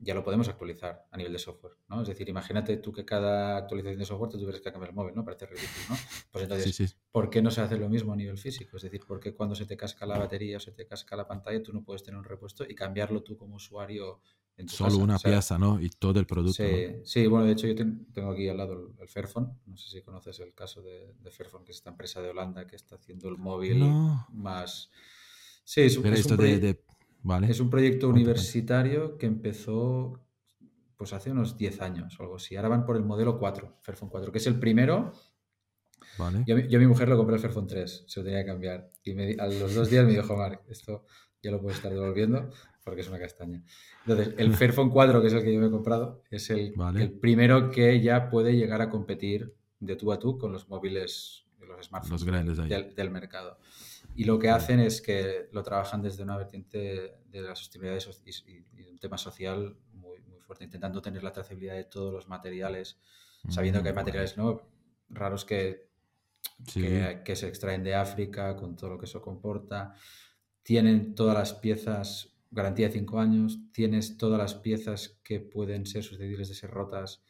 ya lo podemos actualizar a nivel de software, ¿no? Es decir, imagínate tú que cada actualización de software te tuvieras que cambiar el móvil, ¿no? Parece ridículo, ¿no? Pues entonces, ¿por qué no se hace lo mismo a nivel físico? Es decir, ¿por qué cuando se te casca la batería o se te casca la pantalla tú no puedes tener un repuesto y cambiarlo tú como usuario en tu Solo una pieza, ¿no? Y todo el producto. Sí, sí bueno, de hecho yo tengo aquí al lado el, Fairphone, no sé si conoces el caso de, Fairphone, que es esta empresa de Holanda que está haciendo el móvil más... Sí, es, Pero esto de es un proyecto universitario que empezó pues hace unos 10 años o algo así. Ahora van por el modelo 4, Fairphone 4, que es el primero. Yo, a mi mujer lo compré el Fairphone 3, se lo tenía que cambiar. Y a los dos días me dijo, Mark, esto ya lo puedo estar devolviendo porque es una castaña. Entonces, el Fairphone 4, que es el que yo me he comprado, es el, el primero que ya puede llegar a competir de tú a tú con los móviles, los smartphones del, del mercado. Y lo que hacen es que lo trabajan desde una vertiente de la sostenibilidad y, un tema social muy, muy, fuerte, intentando tener la trazabilidad de todos los materiales, sabiendo que hay materiales ¿no? raros que, que, se extraen de África, con todo lo que eso comporta. Tienen todas las piezas, garantía de cinco años, tienes todas las piezas que pueden ser susceptibles de ser rotas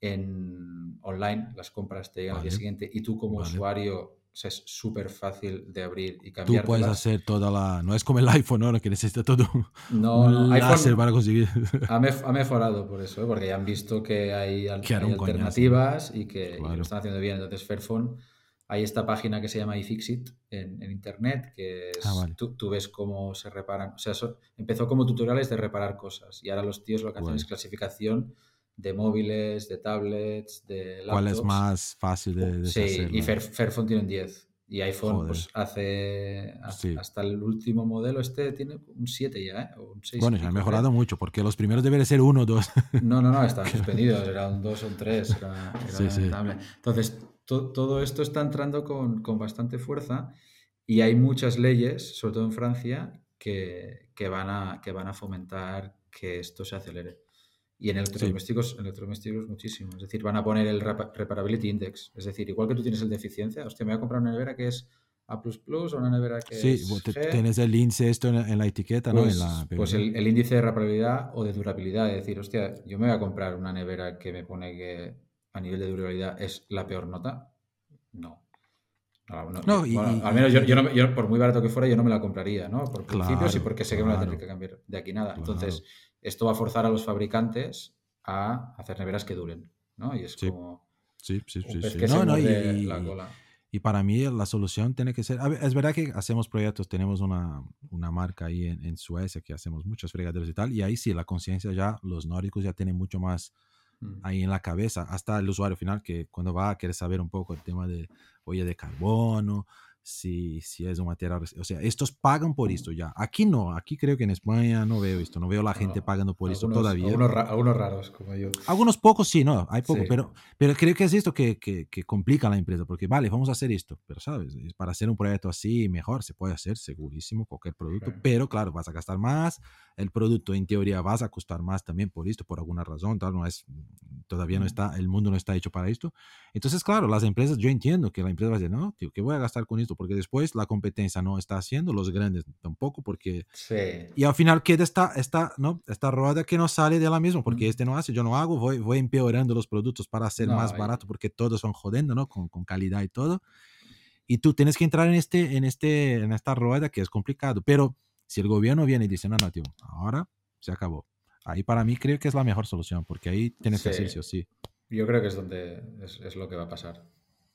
en online, las compras te llegan al día siguiente y tú como usuario o sea, es súper fácil de abrir y cambiar. Tú puedes hacer toda la... No es como el iPhone, ¿no? Que necesita todo no, no. iPhone para conseguir. Ha, mejorado por eso, ¿eh? porque ya han visto que hay, alternativas y que, lo están haciendo bien. Entonces, Fairphone, hay esta página que se llama iFixit en, en Internet, que es, ah, tú, tú, ves cómo se reparan. O sea, empezó como tutoriales de reparar cosas y ahora los tíos lo que hacen es clasificación de móviles, de tablets, de laptops. ¿Cuál es más fácil de, Sí, y Fairphone tiene un 10. Y iPhone pues hace hasta el último modelo este tiene un 7 ya, ¿eh? un 6. Bueno, ya ha mejorado mucho porque los primeros deben ser 1 o 2. No, no, no, estaban suspendidos, era un 2 o un 3, era, sí, sí. Entonces, todo esto está entrando con, con, bastante fuerza y hay muchas leyes, sobre todo en Francia, que, que, van a, que van a fomentar que esto se acelere. Y en electrodomésticos, en electrodomésticos muchísimo. Es decir, van a poner el Reparability Index. Es decir, igual que tú tienes el de eficiencia, hostia, me voy a comprar una nevera que es A o una nevera que sí, es. tienes el índice esto en, la etiqueta, ¿no? En la, pues el, el, índice de reparabilidad o de durabilidad. Es decir, hostia, yo me voy a comprar una nevera que me pone que a nivel de durabilidad es la peor nota. No. No, y, al menos yo, yo, por muy barato que fuera, yo no me la compraría, ¿no? Por principios y porque sé que me la tendré que cambiar de aquí nada. Entonces, esto va a forzar a los fabricantes a hacer neveras que duren, ¿no? Y es como... Sí, sí, sí. sí. No, no, y, la cola. y, para mí la solución tiene que ser... es verdad que hacemos proyectos, tenemos una, una marca ahí en, en, Suecia que hacemos muchos fregaderos y tal, y ahí sí, la conciencia ya, los nórdicos ya tienen mucho más mm. ahí en la cabeza, hasta el usuario final que cuando va a querer saber un poco el tema de huella de carbono, si, si es un material, o sea, estos pagan por esto ya. Aquí no, aquí creo que en España no veo esto, no veo la gente pagando por esto todavía. Algunos, raros como yo. Algunos pocos sí, no, hay poco, pero, pero creo que es esto que, que, que, complica la empresa, porque vale, vamos a hacer esto, pero sabes, para hacer un proyecto así mejor se puede hacer segurísimo cualquier producto, pero claro, vas a gastar más, el producto en teoría vas a costar más también por esto, por alguna razón, tal, no es, todavía no está, el mundo no está hecho para esto. Entonces, claro, las empresas, yo entiendo que la empresa va a decir, no, tío, ¿qué voy a gastar con esto? Porque después la competencia no está haciendo, los grandes tampoco, porque... Sí. Y al final queda esta, esta, ¿no? esta rueda que no sale de la misma, porque este no hace, yo no hago, voy, voy empeorando los productos para hacer más barato, porque todos son jodiendo, ¿no? Con, con calidad y todo. Y tú tienes que entrar en, este, en, este, en esta rueda que es complicado, pero si el gobierno viene y dice, no, no, tío, ahora se acabó. Ahí para mí creo que es la mejor solución, porque ahí tienes que hacer sí o sí. Yo creo que es donde es, lo que va a pasar.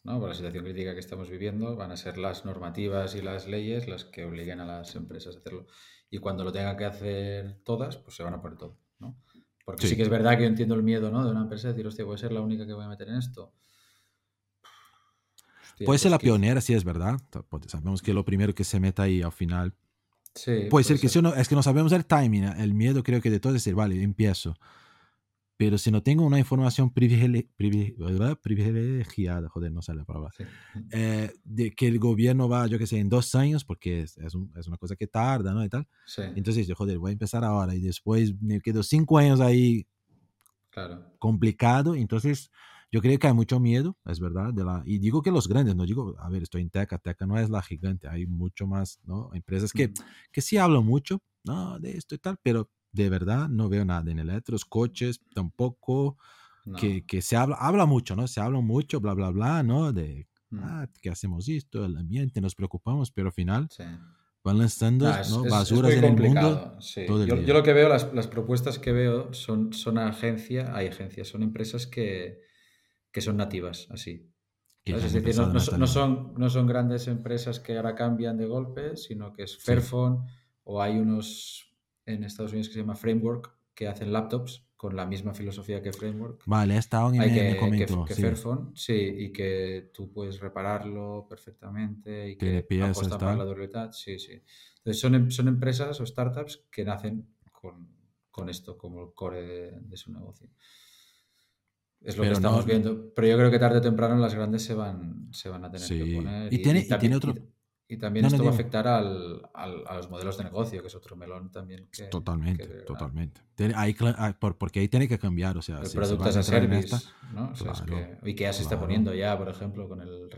¿No? Por la situación crítica que estamos viviendo, van a ser las normativas y las leyes las que obliguen a las empresas a hacerlo. Y cuando lo tengan que hacer todas, pues se van a poner todo. ¿no? Porque sí. que es verdad que yo entiendo el miedo ¿no? de una empresa de decir, hostia, voy a ser la única que voy a meter en esto. Puede ser pues la pionera, sí es verdad. Sabemos que lo primero que se meta ahí al final puede, ser que si uno, es que no sabemos el timing, el miedo creo que de todo es decir, vale, empiezo. Pero si no tengo una información privilegiada, joder, no sale la palabra, eh, de que el gobierno va, yo que sé, en dos años, porque es, es, una cosa que tarda, ¿no? Y tal. Entonces, yo, joder, voy a empezar ahora y después me quedo cinco años ahí claro. complicado. Entonces, yo creo que hay mucho miedo, es verdad, de la, y digo que los grandes, no digo, a ver, estoy en Teca, Teca no es la gigante, hay mucho más, ¿no? Empresas que, que sí hablan mucho, ¿no? De esto y tal, pero de verdad no veo nada en electros, coches tampoco, que, que, se habla, habla mucho, ¿no? Se habla mucho, bla, bla, bla, ¿no? De, mm. ah, que hacemos esto, el ambiente, nos preocupamos, pero al final... Van lanzando ¿no? basuras en el mundo. Yo, yo, lo que veo, las, las propuestas que veo son, son agencias, hay agencias, son empresas que, que son nativas, así. Es decir, no, son, no son grandes empresas que ahora cambian de golpe, sino que es Fairphone o hay unos en Estados Unidos que se llama Framework que hacen laptops con la misma filosofía que Framework. Vale, está en que, que, que, Fairphone, sí, y que tú puedes repararlo perfectamente y que apuestan por la durabilidad. Sí, sí. Entonces son, em, son empresas o startups que nacen con, con esto como el core de su negocio. Es lo que estamos viendo. Pero yo creo que tarde o temprano las grandes se van, se van a tener que poner. Y, tiene, tiene otro... Y, también esto va a afectar al, a los modelos de negocio, que es otro melón también. totalmente, totalmente. porque ahí tiene que cambiar. O sea, el producto as a service. ¿no? O sea, es que IKEA se está poniendo ya, por ejemplo, con el,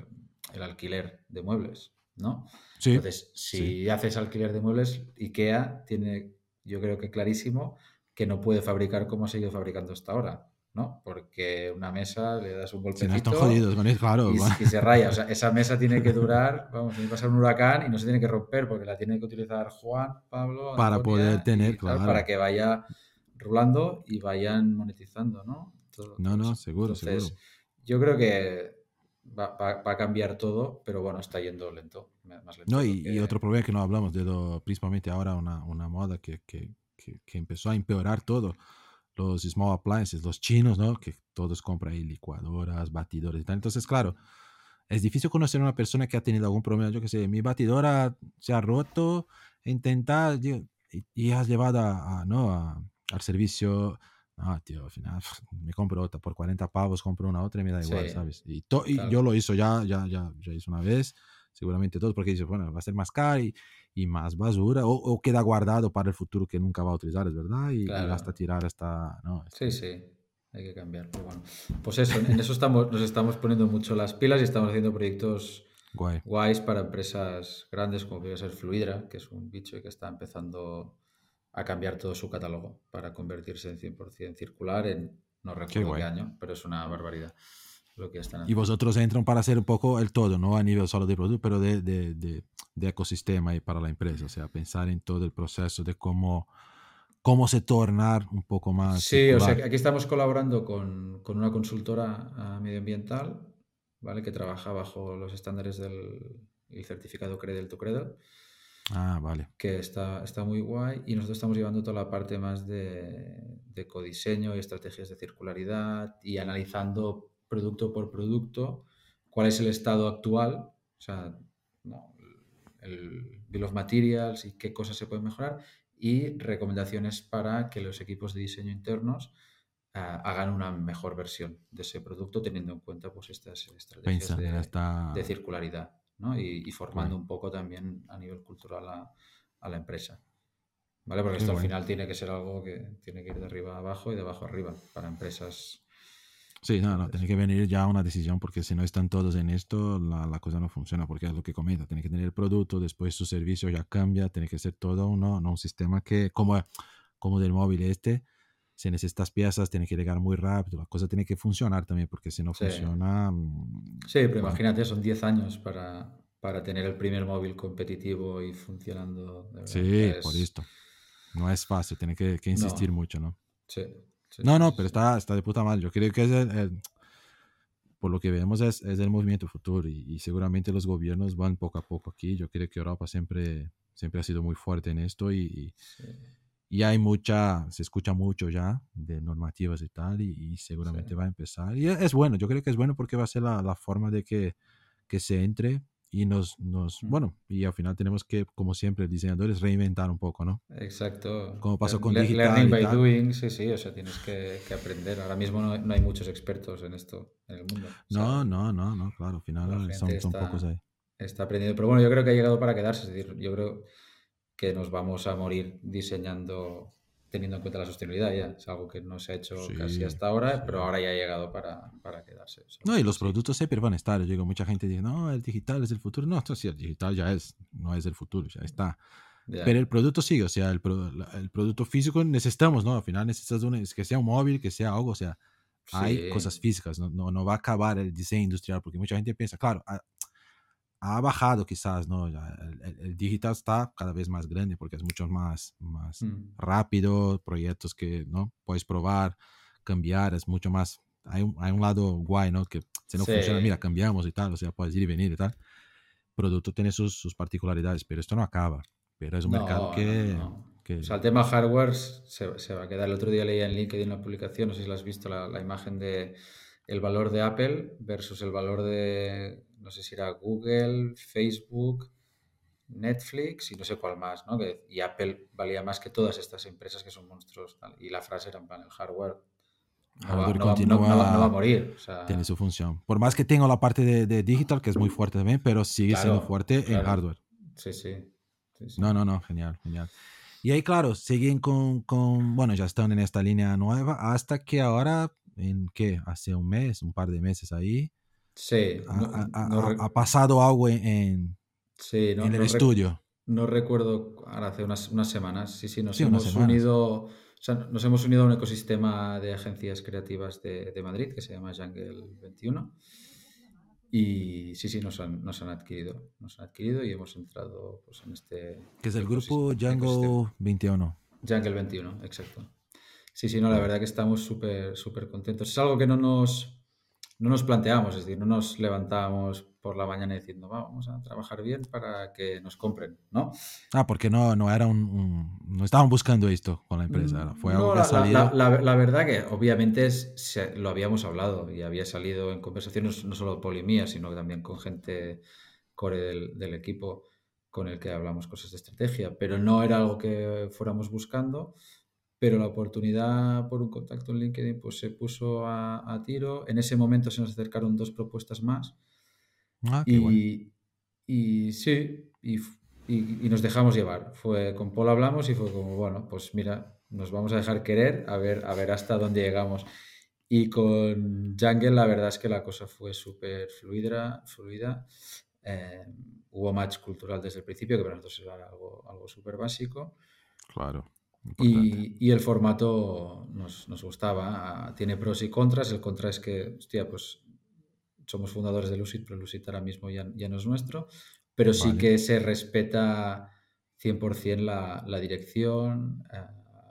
el alquiler de muebles. ¿no? Sí, Entonces, si haces alquiler de muebles, IKEA tiene, yo creo que clarísimo, que no puede fabricar como ha seguido fabricando hasta ahora. ¿No? Porque una mesa le das un golpecito claro, y, se raya. O sea, <laughs> esa mesa tiene que durar, vamos, tiene que pasar un huracán y no se tiene que romper porque la tiene que utilizar Juan, Pablo, para poder tener, claro. para que vaya rulando y vayan monetizando, ¿no? no, no, seguro, seguro. Yo creo que va, a cambiar todo, pero bueno, está yendo lento. Más lento no, y, otro problema que no hablamos de lo, principalmente ahora una, una moda que, que, que empezó a empeorar todo los small appliances, los chinos, ¿no? Que todos compran ahí licuadoras, batidores y tal. Entonces, claro, es difícil conocer a una persona que ha tenido algún problema. Yo que sé, mi batidora se ha roto, intentar y, has llevado a, ¿no? al servicio. Ah, tío, al final <laughs> me compro otra por 40 pavos, compro una otra y me da igual, ¿sabes? Y, y yo lo hizo ya, ya, ya, ya hice una vez, seguramente todos, porque dice, bueno, va a ser más caro y, y más basura, o, queda guardado para el futuro que nunca va a utilizar, es verdad, y, hasta tirar hasta... No, sí, sí, hay que cambiar. bueno, pues eso, en eso estamos, nos estamos poniendo mucho las pilas y estamos haciendo proyectos guays para empresas grandes como puede ser Fluidra, que es un bicho que está empezando a cambiar todo su catálogo para convertirse en 100% circular en no recuerdo qué, año, pero es una barbaridad. Lo que están y vosotros entran para hacer un poco el todo, no a nivel solo de producto, pero de, de, de de ecosistema y para la empresa, o sea, pensar en todo el proceso de cómo, cómo se tornar un poco más. Sí, o sea, aquí estamos colaborando con, con una consultora ah, medioambiental, ¿vale? Que trabaja bajo los estándares del certificado Credit to Credit. Ah, vale. Que está, está muy guay y nosotros estamos llevando toda la parte más de, de codiseño y estrategias de circularidad y analizando producto por producto cuál es el estado actual, o sea, el bill of materials y qué cosas se pueden mejorar y recomendaciones para que los equipos de diseño internos ah, hagan una mejor versión de ese producto teniendo en cuenta pues estas estrategias de, circularidad y, formando un poco también a nivel cultural a, a la empresa. ¿Vale? Porque esto al final tiene que ser algo que tiene que ir de arriba a abajo y de abajo a arriba para empresas Sí, no, no, tiene que venir ya una decisión porque si no están todos en esto, la, la, cosa no funciona porque es lo que comenta, tiene que tener el producto, después su servicio ya cambia, tiene que ser todo uno, no un sistema que, como, como del móvil este, si necesitas piezas, tiene que llegar muy rápido, la cosa tiene que funcionar también porque si no funciona... Mm, sí, pero imagínate, son 10 años para, para tener el primer móvil competitivo y funcionando. sí, por esto. No es fácil, tiene que, que insistir mucho, ¿no? Sí no, no, pero está, está de puta madre. Yo creo que es el, por lo que vemos es, es el movimiento futuro y, seguramente los gobiernos van poco a poco aquí. Yo creo que Europa siempre, siempre ha sido muy fuerte en esto y, y, hay mucha, se escucha mucho ya de normativas y tal y, seguramente va a empezar. Y es, bueno, yo creo que es bueno porque va a ser la, la forma de que, que se entre y nos, nos, bueno, y al final tenemos que, como siempre, diseñadores, reinventar un poco, ¿no? Exacto. Como pasó con digital Learning by doing, sí, sí, o sea, tienes que, que aprender. Ahora mismo no, no, hay muchos expertos en esto en el mundo. No, no, no, no, claro, al final son, son pocos ahí. Está aprendiendo, pero bueno, yo creo que ha llegado para quedarse, es decir, yo creo que nos vamos a morir diseñando teniendo en cuenta la sostenibilidad ya. Es algo que no se ha hecho casi hasta ahora, pero ahora ya ha llegado para, para quedarse. no, y los productos siempre van a estar. Yo digo, mucha gente dice, no, el digital es el futuro. No, esto sí, el digital ya es, no es el futuro, ya está. Pero el producto sigue, o sea, el, el, producto físico necesitamos, ¿no? Al final necesitas que sea un móvil, que sea algo, o sea, hay cosas físicas, no, no, no, va a acabar el diseño industrial, porque mucha gente piensa, claro, ha bajado quizás, ¿no? El, digital está cada vez más grande porque es mucho más, más mm. rápido, proyectos que, ¿no? Puedes probar, cambiar, es mucho más, hay un, hay un lado guay, ¿no? Que si no funciona, mira, cambiamos y tal, o sea, puedes ir y venir y tal. El producto tiene sus, sus particularidades, pero esto no acaba, pero es un mercado que... O sea, el tema hardware se, se, va a quedar. El otro día leía en LinkedIn una publicación, no sé si la has visto, la, la imagen de el valor de Apple versus el valor de no sé si era Google, Facebook, Netflix y no sé cuál más, ¿no? y Apple valía más que todas estas empresas que son monstruos. Y la frase era en plan, el hardware no, va, a morir. tiene su función. Por más que tenga la parte de, digital, que es muy fuerte también, pero sigue siendo fuerte en hardware. Sí, sí, No, no, no, genial, genial. Y ahí, claro, siguen con, con, bueno, ya están en esta línea nueva, hasta que ahora, ¿en qué? Hace un mes, un par de meses ahí, Sí. ha, pasado algo en, en el estudio. No recuerdo, ahora hace unas, unas, semanas, sí, sí, nos hemos unido. nos hemos unido a un ecosistema de agencias creativas de, de Madrid que se llama Jungle 21. Y sí, sí, nos han, nos han adquirido. Nos han adquirido y hemos entrado pues, en este. Que es el grupo Jungle 21. Jungle 21, exacto. Sí, sí, no, la verdad que estamos súper, súper contentos. Es algo que no nos no nos planteamos, es decir, no nos levantamos por la mañana diciendo, vamos a trabajar bien para que nos compren, ¿no? Ah, porque no, no era un, no estaban buscando esto con la empresa, fue algo que la, la, la, verdad que obviamente lo habíamos hablado y había salido en conversaciones no solo Polimía, sino también con gente core del, del equipo con el que hablamos cosas de estrategia, pero no era algo que fuéramos buscando pero la oportunidad por un contacto en LinkedIn pues se puso a, tiro. En ese momento se nos acercaron dos propuestas más. Ah, y, y, sí, y, y, nos dejamos llevar. Fue con Paul hablamos y fue como, bueno, pues mira, nos vamos a dejar querer a ver, a ver hasta dónde llegamos. Y con Jungle la verdad es que la cosa fue súper fluida. fluida. Eh, hubo match cultural desde el principio, que para nosotros era algo, algo súper básico. Claro. Y, el formato nos, nos, gustaba. Tiene pros y contras. El contra es que, hostia, pues somos fundadores de Lucid, pero Lucid ahora mismo ya, ya no es nuestro. Pero sí que se respeta 100% la, la dirección, eh,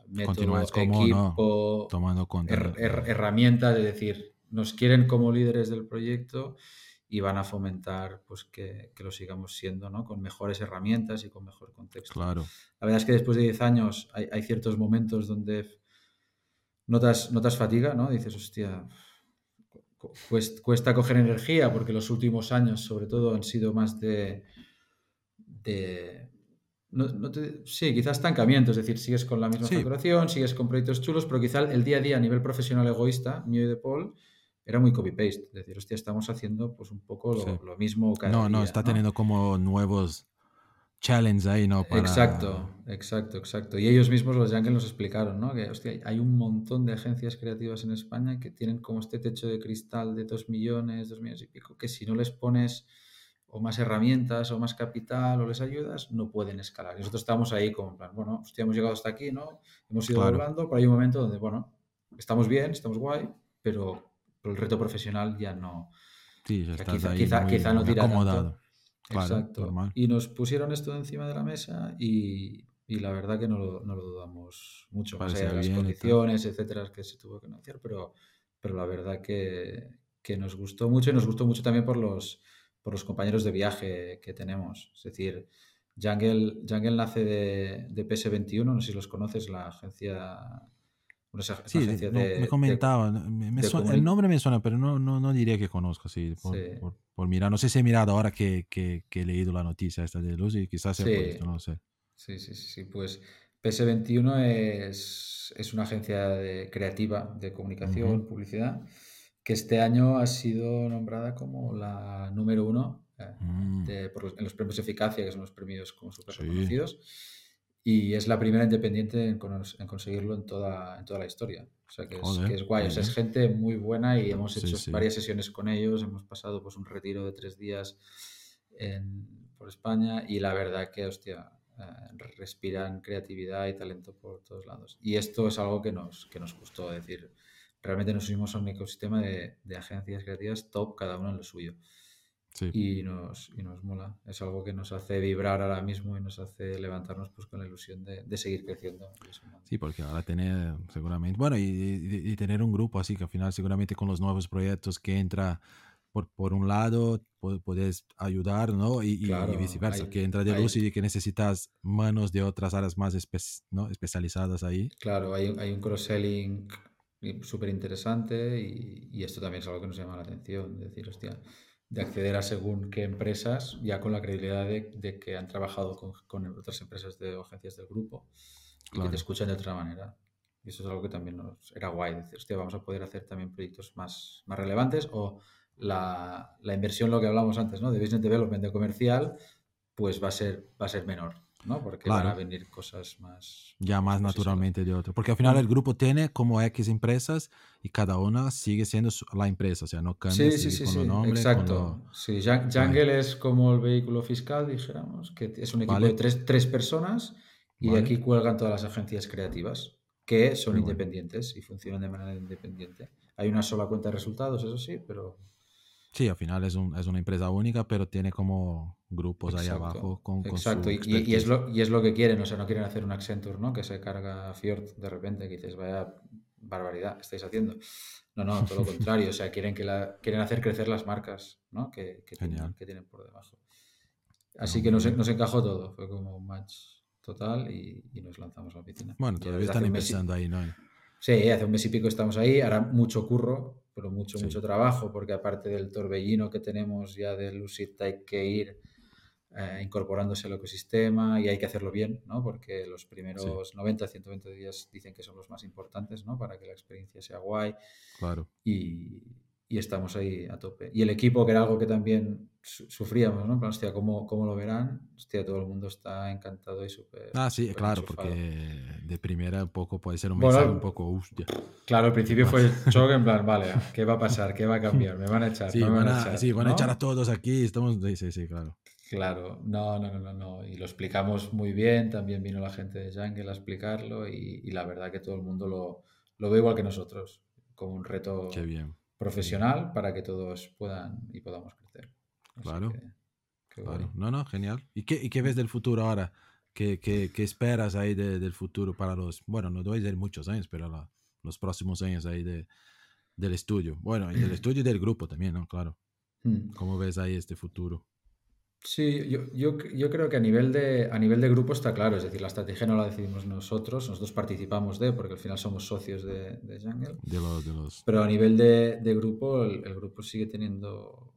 método, equipo, tomando herramientas, de decir, nos quieren como líderes del proyecto y van a fomentar pues que, que, lo sigamos siendo, ¿no? Con mejores herramientas y con mejor contexto. Claro. La verdad es que después de 10 años hay, hay ciertos momentos donde notas, notas fatiga, ¿no? Dices, hostia, cuesta, cuesta, coger energía porque los últimos años sobre todo han sido más de de no, no te- sí, quizá estancamiento, es decir, sigues con la misma Sí. facturación, sigues con proyectos chulos, pero quizá el día a día a nivel profesional egoísta, mío y de Paul, era muy copy-paste. Es decir, hostia, estamos haciendo pues un poco lo, Sí. lo mismo cada No, no, día, está ¿no? teniendo como nuevos challenges ahí, ¿no? Para... Exacto, exacto, exacto. Y ellos mismos, los Yankees, nos explicaron, ¿no? Que, hostia, hay un montón de agencias creativas en España que tienen como este techo de cristal de 2 millones, 2 millones y pico, que si no les pones o más herramientas o más capital o les ayudas, no pueden escalar. Y nosotros estamos ahí como, en plan, bueno, hostia, hemos llegado hasta aquí, ¿no? Hemos ido Claro. hablando, pero hay un momento donde, bueno, estamos bien, estamos guay, pero, pero el reto profesional ya no, Sí, ya o sea, estás quizá, ahí quizá, muy, quizá no tira tanto. acomodado. Claro, Exacto. normal. Y nos pusieron esto encima de la mesa y, y la verdad que no lo, no lo dudamos mucho, más allá de las condiciones, etcétera, que se tuvo que negociar, pero, pero la verdad que, que nos gustó mucho y nos gustó mucho también por los, por los compañeros de viaje que tenemos. Es decir, Jungle, Jungle nace de, de PS21, no sé si los conoces, la agencia... Sí, no, de- me comentaba, me- me de suena- comuni- el nombre me suena, pero no, no, no diría que conozco, sí, por, Sí. por, por mirar. No sé si he mirado ahora que, que, que he leído la noticia esta de Lucy, quizás sea por Sí. esto, no sé. Sí, sí, sí, sí. Pues PS21 es, es una agencia de- creativa de comunicación, Ujú. publicidad, que este año ha sido nombrada como la número uno eh, Mm, de- por los- en los premios Eficacia, que son los premios como súper reconocidos, y es la primera independiente en, conos- en conseguirlo en toda, en toda la historia. O sea, que es, Joder, que es guay. O sea, es gente muy buena y hemos hecho sí. varias sesiones con ellos, hemos pasado pues un retiro de tres días en- por España y la verdad que, hostia, eh, respiran creatividad y talento por todos lados. Y esto es algo que nos, que nos gustó, decir, realmente nos unimos a un ecosistema de, de agencias creativas top, cada uno en lo suyo. Sí. Y nos, y nos mola. Es algo que nos hace vibrar ahora mismo y nos hace levantarnos pues, con la ilusión de, de seguir creciendo. Sí, porque ahora tener seguramente, bueno, y, y- y tener un grupo así que al final seguramente con los nuevos proyectos que entra por, por un lado, pu- puedes ayudar, ¿no? Y, y- y Claro, viceversa, hay- que entra de hay- luz y que necesitas manos de otras áreas más espe- ¿no? especializadas ahí. Claro, hay, un- hay un cross-selling súper interesante y, y esto también es algo que nos llama la atención, de decir, hostia, de acceder a según qué empresas, ya con la credibilidad de, de que han trabajado con, con otras empresas de, agencias del grupo y que Claro. te escuchan de otra manera. Y eso es algo que también nos era guay, decir, hostia, vamos a poder hacer también proyectos más, más relevantes o la, la inversión, lo que hablamos antes, ¿no? De business development, de comercial, pues va a ser, va a ser menor, ¿no? Porque van a Claro. venir cosas más... ya más naturalmente de otro. Porque al final el grupo tiene como X empresas y cada una sigue siendo la empresa, o sea, no cambia Sí, sí, sí, con sí, los nombres, exacto. Sí, Jun- Jungle es como el vehículo fiscal, dijéramos, que es un equipo Vale. de tres, tres personas y Vale. de aquí cuelgan todas las agencias creativas que son bueno. independientes y funcionan de manera independiente. Hay una sola cuenta de resultados, eso sí, pero Sí, al final es, un- es una empresa única, pero tiene como grupos ahí Exacto, abajo con, con Exacto, y, y- es lo, y es lo que quieren, o sea, no quieren hacer un Accenture, ¿no? Que se carga Fjord de repente, que dices, vaya barbaridad, estáis haciendo. No, no, todo lo <laughs> contrario, o sea, quieren, que la, quieren hacer crecer las marcas, ¿no? Que, que, tienen, Genial. que tienen por debajo. Así No, que nos, nos encajó todo, fue como un match total y, y nos lanzamos a la piscina. Bueno, todavía están empezando ahí, ¿no? Sí, hace un mes y pico estamos ahí, hará mucho curro, pero mucho, Sí. mucho trabajo, porque aparte del torbellino que tenemos ya de Lucid, hay que ir eh, incorporándose al ecosistema y hay que hacerlo bien, ¿no? Porque los primeros 90, 120 días dicen que son los más importantes, ¿no? Para que la experiencia sea guay Claro. y, y estamos ahí a tope. Y el equipo, que era algo que también su- sufríamos, ¿no? Plan, hostia, ¿cómo, ¿cómo lo verán? Hostia, todo el mundo está encantado y súper... Ah, sí, súper claro, enchufado. porque de primera un poco puede ser un Bueno, mensaje un poco, "Uf, ya". Claro, al principio fue el shock en plan, <laughs> vale, ¿qué va a pasar? ¿Qué va a cambiar? ¿Me van a echar? Sí, ¿No me van a, echar? sí, van a ¿No? echar a todos aquí, estamos, sí, sí, sí, claro. Claro, no, no, no, no, no. Y lo explicamos muy bien, también vino la gente de Jungle a explicarlo y, y la verdad que todo el mundo lo, lo ve igual que nosotros, como un reto Qué bien. Profesional para que todos puedan y podamos crecer. Así Claro, que, guay. Claro. No, no, genial. ¿Y qué, y qué ves del futuro ahora? ¿Qué, qué, qué esperas ahí de- del futuro para los, bueno, no doy de muchos años, pero la- los próximos años ahí de, del estudio? Bueno, y del <clears throat> estudio y del grupo también, ¿no? Claro. Hmm. ¿Cómo ves ahí este futuro? Sí, yo, yo, yo creo que a nivel de, a nivel de grupo está claro, es decir, la estrategia no la decidimos nosotros, nosotros participamos de, porque al final somos socios de, de Jungle. De los, de los... Pero a nivel de, de grupo, el, el grupo sigue teniendo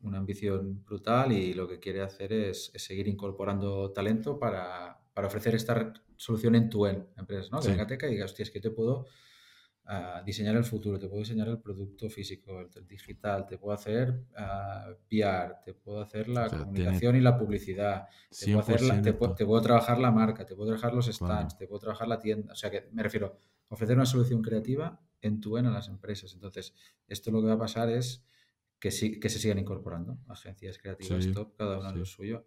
una ambición brutal y lo que quiere hacer es, es seguir incorporando talento para, para, ofrecer esta solución en tu en empresas, ¿no? Que venga Teca y diga, hostia, es que te puedo uh, diseñar el futuro, te puedo diseñar el producto físico, el, el digital, te puedo hacer uh, PR, te puedo hacer la o sea, comunicación y la publicidad, te puedo, hacer la, te, puedo, te puedo, trabajar la marca, te puedo trabajar los stands, te puedo trabajar la tienda, o sea que me refiero, ofrecer una solución creativa en tu en a las empresas. Entonces, esto lo que va a pasar es que, sí, que se sigan incorporando agencias creativas sí, top, cada una sí. lo suyo.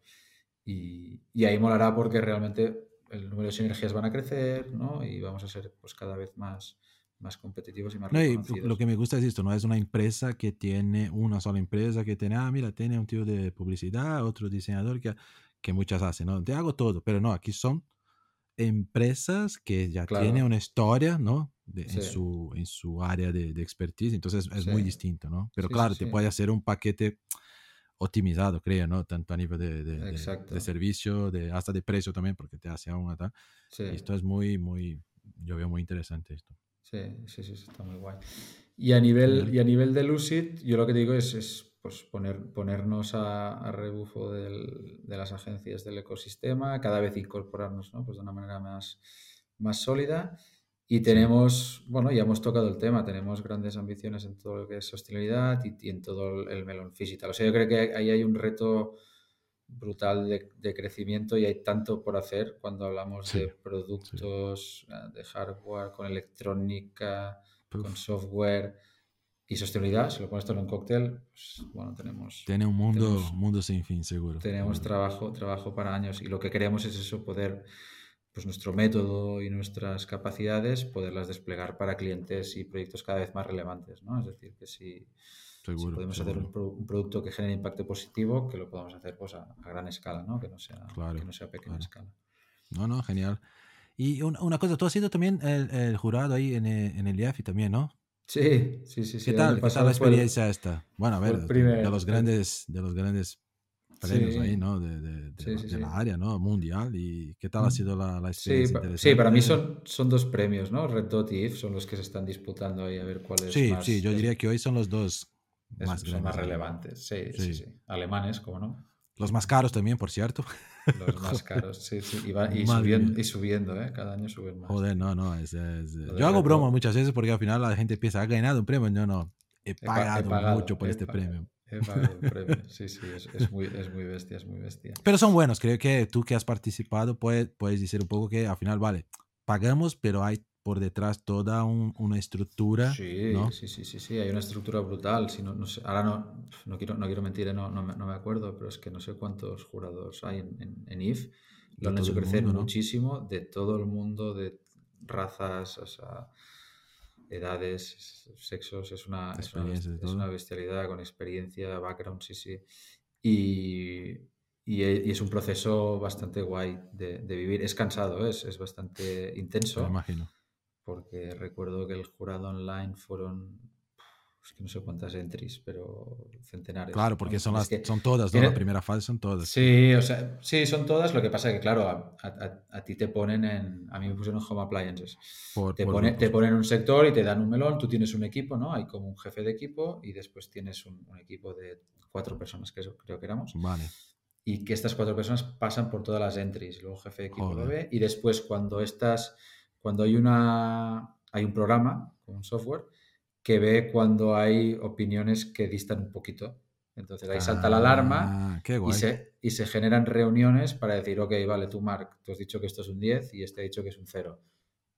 Y, y, ahí molará porque realmente el número de sinergias van a crecer, ¿no? Y vamos a ser pues cada vez más, más competitivos y más no, y lo que me gusta es esto, no es una empresa que tiene una sola empresa que tiene, ah, mira, tiene un tío de publicidad, otro diseñador que, que muchas hacen, ¿no? Te hago todo, pero no, aquí son empresas que ya claro. tienen una historia, ¿no? De, sí. en, su, en su área de, de expertise, entonces es sí. muy distinto, ¿no? Pero sí, claro, te puede hacer un paquete optimizado, creo, ¿no? Tanto a nivel de, de, de, servicio, de, hasta de precio también, porque te hace aún tal. Esto es muy, muy, yo veo muy interesante esto. Sí, sí, sí, está muy guay. Y a nivel, y a nivel de Lucid, yo lo que digo es, es pues poner, ponernos a, a rebufo del, de las agencias del ecosistema, cada vez incorporarnos ¿no? pues de una manera más, más sólida. Y tenemos, bueno, ya hemos tocado el tema, tenemos grandes ambiciones en todo lo que es sostenibilidad y, y en todo el melón digital. O sea, yo creo que ahí hay un reto brutal de, de, crecimiento y hay tanto por hacer cuando hablamos sí, de productos, sí. de hardware, con electrónica, con software y sostenibilidad, si lo pones todo en un cóctel, pues, bueno, tenemos... Tiene un mundo, tenemos, mundo sin fin, seguro. Tenemos trabajo, trabajo para años y lo que queremos es eso, poder, pues nuestro método y nuestras capacidades, poderlas desplegar para clientes y proyectos cada vez más relevantes, ¿no? Es decir, que si, seguro, si podemos seguro. hacer un, un, producto que genere impacto positivo, que lo podamos hacer pues, a, a gran escala, ¿no? Que no sea, claro, que no sea pequeña claro. escala. No, no, genial. Y una, una, cosa, tú has sido también el, el jurado ahí en el, en el IAFI también, ¿no? Sí, sí, sí. ¿Qué tal? ¿Qué tal la experiencia el, esta? Bueno, a ver, primer, de los grandes, de los grandes premios sí. ahí, ¿no? De, de, de, sí, sí, de la área, ¿no? Mundial. ¿Y qué tal ha sido la, la experiencia? Sí, para mí son, son dos premios, ¿no? Red Dot y IF son los que se están disputando ahí a ver cuál es Sí, más, sí, yo diría que hoy son los dos más, son más relevantes. Sí, sí, sí, Alemanes, ¿cómo no? Los más caros también, por cierto. Los <laughs> más caros, sí, sí. Y, va, y subiendo, y subiendo, ¿eh? Cada año suben más. Joder, no, no. Es, es... Yo hago broma muchas veces porque al final la gente piensa, ha ganado un premio. Yo no, he pagado, he pagado mucho por este pagado, premio. He pagado el premio. <laughs> Sí, sí, es, es, muy, es muy bestia, es muy bestia. Pero son buenos. Creo que tú que has participado puedes, puedes decir un poco que al final, vale, pagamos, pero hay por detrás toda un, una estructura. Sí, ¿no? sí, sí, sí, sí, hay una estructura brutal. Si no, no sé, ahora no, no, quiero, no quiero mentir, no, no, me, no me acuerdo, pero es que no sé cuántos jurados hay en, en, en IF. Lo han hecho crecer mundo, muchísimo, de todo el mundo, de razas, o sea, edades, sexos, es una, es una, es una bestialidad con experiencia, background, sí, sí. Y, y, y, es un proceso bastante guay de, de vivir. Es cansado, es, es bastante intenso. Me imagino porque recuerdo que el jurado online fueron es que no sé cuántas entries, pero centenares. Claro, porque ¿no? son, las, que son todas, ¿no? La primera fase son todas. Sí, o sea, sí, son todas. Lo que pasa es que, claro, a, a, a, ti te ponen en. A mí me pusieron Home Appliances. Por, te, por, pone, te, ponen un sector y te dan un melón. Tú tienes un equipo, ¿no? Hay como un jefe de equipo y después tienes un, un equipo de cuatro personas, que eso creo que éramos. Vale. Y que estas cuatro personas pasan por todas las entries. Luego el jefe de equipo Joder. lo ve y después, cuando estas cuando hay, una, hay un programa un software que ve cuando hay opiniones que distan un poquito. Entonces ahí ah, salta la alarma y se, y se generan reuniones para decir, ok, vale, tú Mark, tú has dicho que esto es un 10 y este ha dicho que es un 0.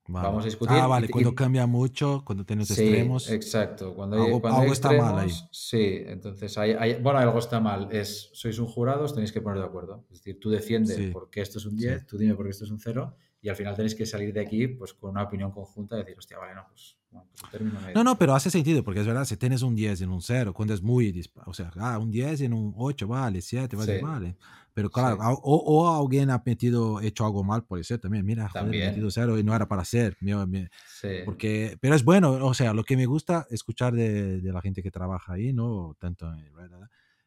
Vale. Vamos a discutir. Ah, vale, y, cuando cambia mucho, cuando tienes sí, extremos. Exacto, cuando hay, algo, cuando hay algo extremos, está mal ahí. Sí, entonces hay, hay, bueno, algo está mal. Es, sois un jurado, os tenéis que poner de acuerdo. Es decir, tú defiendes sí. por qué esto es un 10, sí. tú dime por qué esto es un 0 y al final tenéis que salir de aquí pues con una opinión conjunta y decir, hostia, vale, no, pues, bueno, pues. No, no, pero hace sentido, porque es verdad, si tienes un 10 en un 0, cuando es muy, o sea, ah, un 10 en un 8, vale, 7, vale, sí. vale. Pero claro, sí. o, o, alguien ha metido, hecho algo mal, puede ser también, mira, también. Joder, metido 0 y no era para hacer. Mi, mi, sí. porque, pero es bueno, o sea, lo que me gusta escuchar de, de la gente que trabaja ahí, ¿no? Tanto en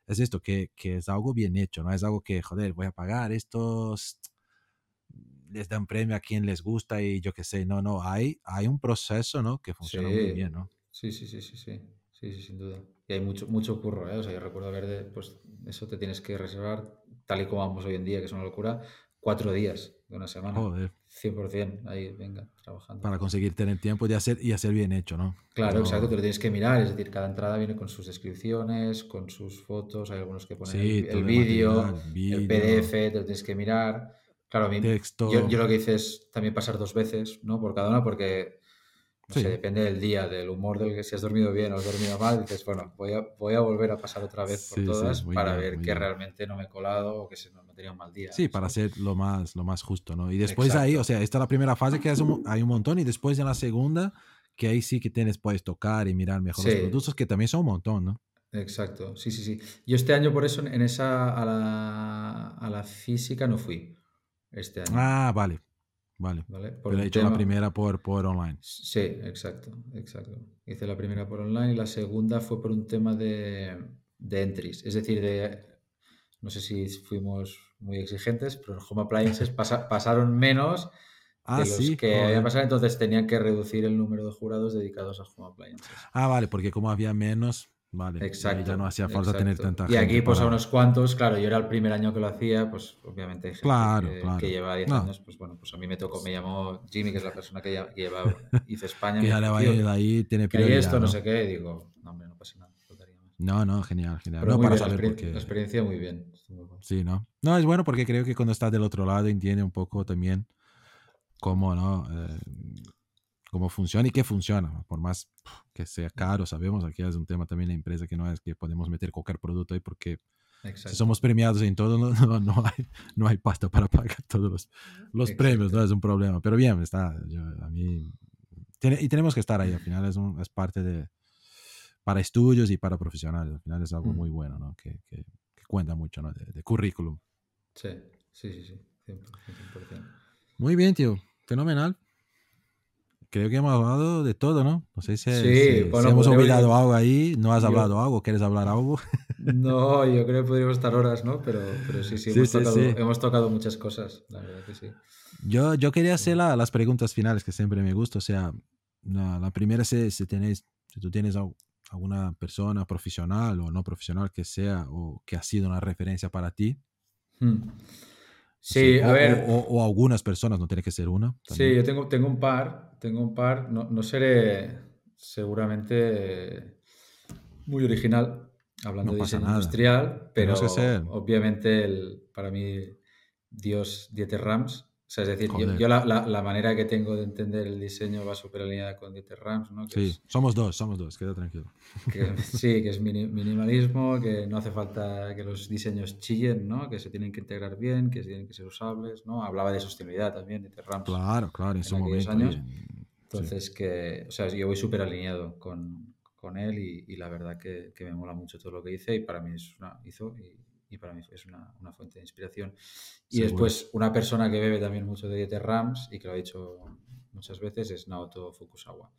es esto, que, que es algo bien hecho, no es algo que, joder, voy a pagar estos les dan premio a quien les gusta y yo qué sé, no, no, hay, hay un proceso, ¿no? Que funciona sí. muy bien, ¿no? Sí, sí, sí, sí, sí, sí, sí sin duda. Y hay mucho, mucho curro, ¿eh? O sea, yo recuerdo ver, de, pues eso te tienes que reservar, tal y como vamos hoy en día, que es una locura, cuatro días de una semana. Joder. 100%, ahí, venga, trabajando. Para conseguir tener tiempo de hacer y hacer bien hecho, ¿no? Claro, No- exacto, te lo tienes que mirar, es decir, cada entrada viene con sus descripciones, con sus fotos, hay algunos que ponen Sí, el, el vídeo, el. PDF, te lo tienes que mirar. Claro, a mí, Texto. yo, yo lo que hice es también pasar dos veces, ¿no? Por cada una, porque, no Sí. sé, depende del día, del humor del que si has dormido bien o has dormido mal, dices, bueno, voy a, voy a volver a pasar otra vez por Sí, sí, todas muy para bien, ver que bien. realmente no me he colado o que se no tenía un mal día. Sí, para hacer lo más, lo más justo, ¿no? Y después de ahí, o sea, esta es la primera fase que un- hay un montón y después en la segunda, que ahí sí que tienes, puedes tocar y mirar mejor los Sí. productos, que también son un montón, ¿no? Exacto, sí, sí, sí. Yo este año por eso en esa a la, a la física no fui este año, Ah, vale, vale. ¿vale? Por Pero he hecho la primera por, por online. Sí, exacto, exacto. Hice la primera por online y la segunda fue por un tema de, de entries, es decir, de, no sé si fuimos muy exigentes, pero en Home Appliances <laughs> pasa- pasaron menos Ah, de los sí. que habían pasado, entonces tenían que reducir el número de jurados dedicados a Home Appliances. Ah, vale, porque como había menos, vale. Exacto. Ya no hacía falta tener tanta Y gente aquí, pues a unos cuantos, claro, yo era el primer año que lo hacía, pues obviamente hay gente Claro, que, claro. que lleva 10 No. años, pues bueno, pues a mí me tocó, me llamó Jimmy, que es la persona que ya- que lleva, <laughs> hizo España, Que ya le vaya "Tío, de ahí, tiene prioridad. esto, no ¿no? sé qué, y digo, no, hombre, no pasa nada. No, no, genial, genial. Pero no, para bien, la, saber porque... la experiencia muy bien. estuvo muy bueno. Sí, ¿no? No, es bueno porque creo que cuando estás del otro lado entiende un poco también cómo, ¿no? Eh, cómo funciona y qué funciona. Por más que sea caro, sabemos, aquí es un tema también de empresa que no es que podemos meter cualquier producto ahí porque Exacto. si somos premiados en todo, no, no, hay, no hay pasta para pagar todos los, los premios, no es un problema. Pero bien, está, yo- a mí... tiene- y tenemos que estar ahí, al final es, un- es parte de... Para estudios y para profesionales, al final es algo Mm. muy bueno, ¿no? Que, que, que cuenta mucho, ¿no? De, de currículum. Sí, sí, sí, sí, 100%. 100%. Muy bien, tío. Fenomenal. Creo que hemos hablado de todo, ¿no? No sé si, Sí, si- si bueno, hemos podría- olvidado algo ahí. ¿No has yo- hablado algo? ¿Quieres hablar algo? No, <laughs> yo creo que podríamos estar horas, ¿no? Pero, pero sí, sí, hemos, sí, tocado, sí. hemos tocado muchas cosas, la verdad que sí. Yo, yo quería hacer la- las preguntas finales que siempre me gusta. O sea, la, la primera es si, si tenéis, si tú tienes al- alguna persona profesional o no profesional que sea o que ha sido una referencia para ti. Hmm. Sí, o, a ver. O, o- o algunas personas, no tiene que ser una. Sí, también. yo tengo, tengo un par, tengo un par, no, no seré seguramente muy original hablando No de diseño nada. industrial, pero obviamente el, para mí Dios Dieter Rams, sea, es decir, yo, Joder. yo la, la- la manera que tengo de entender el diseño va súper alineada con Dieter Rams, ¿no? Que Sí, es- somos dos, somos dos, queda tranquilo. que- <laughs> sí, que es mini- minimalismo, que no hace falta que los diseños chillen, ¿no? Que se tienen que integrar bien, que tienen que ser usables, ¿no? Hablaba de sostenibilidad también, Dieter Rams. Claro, claro, en su momento. años. bien. Sí. Entonces, que, o sea, yo voy súper alineado con, con él y, y la verdad que, que me mola mucho todo lo que hice y para mí es una, hizo y, y para mí es una, una fuente de inspiración. Y Seguro. después, una persona que bebe también mucho de Dieter Rams y que lo ha dicho muchas veces es Naoto Fukusawa.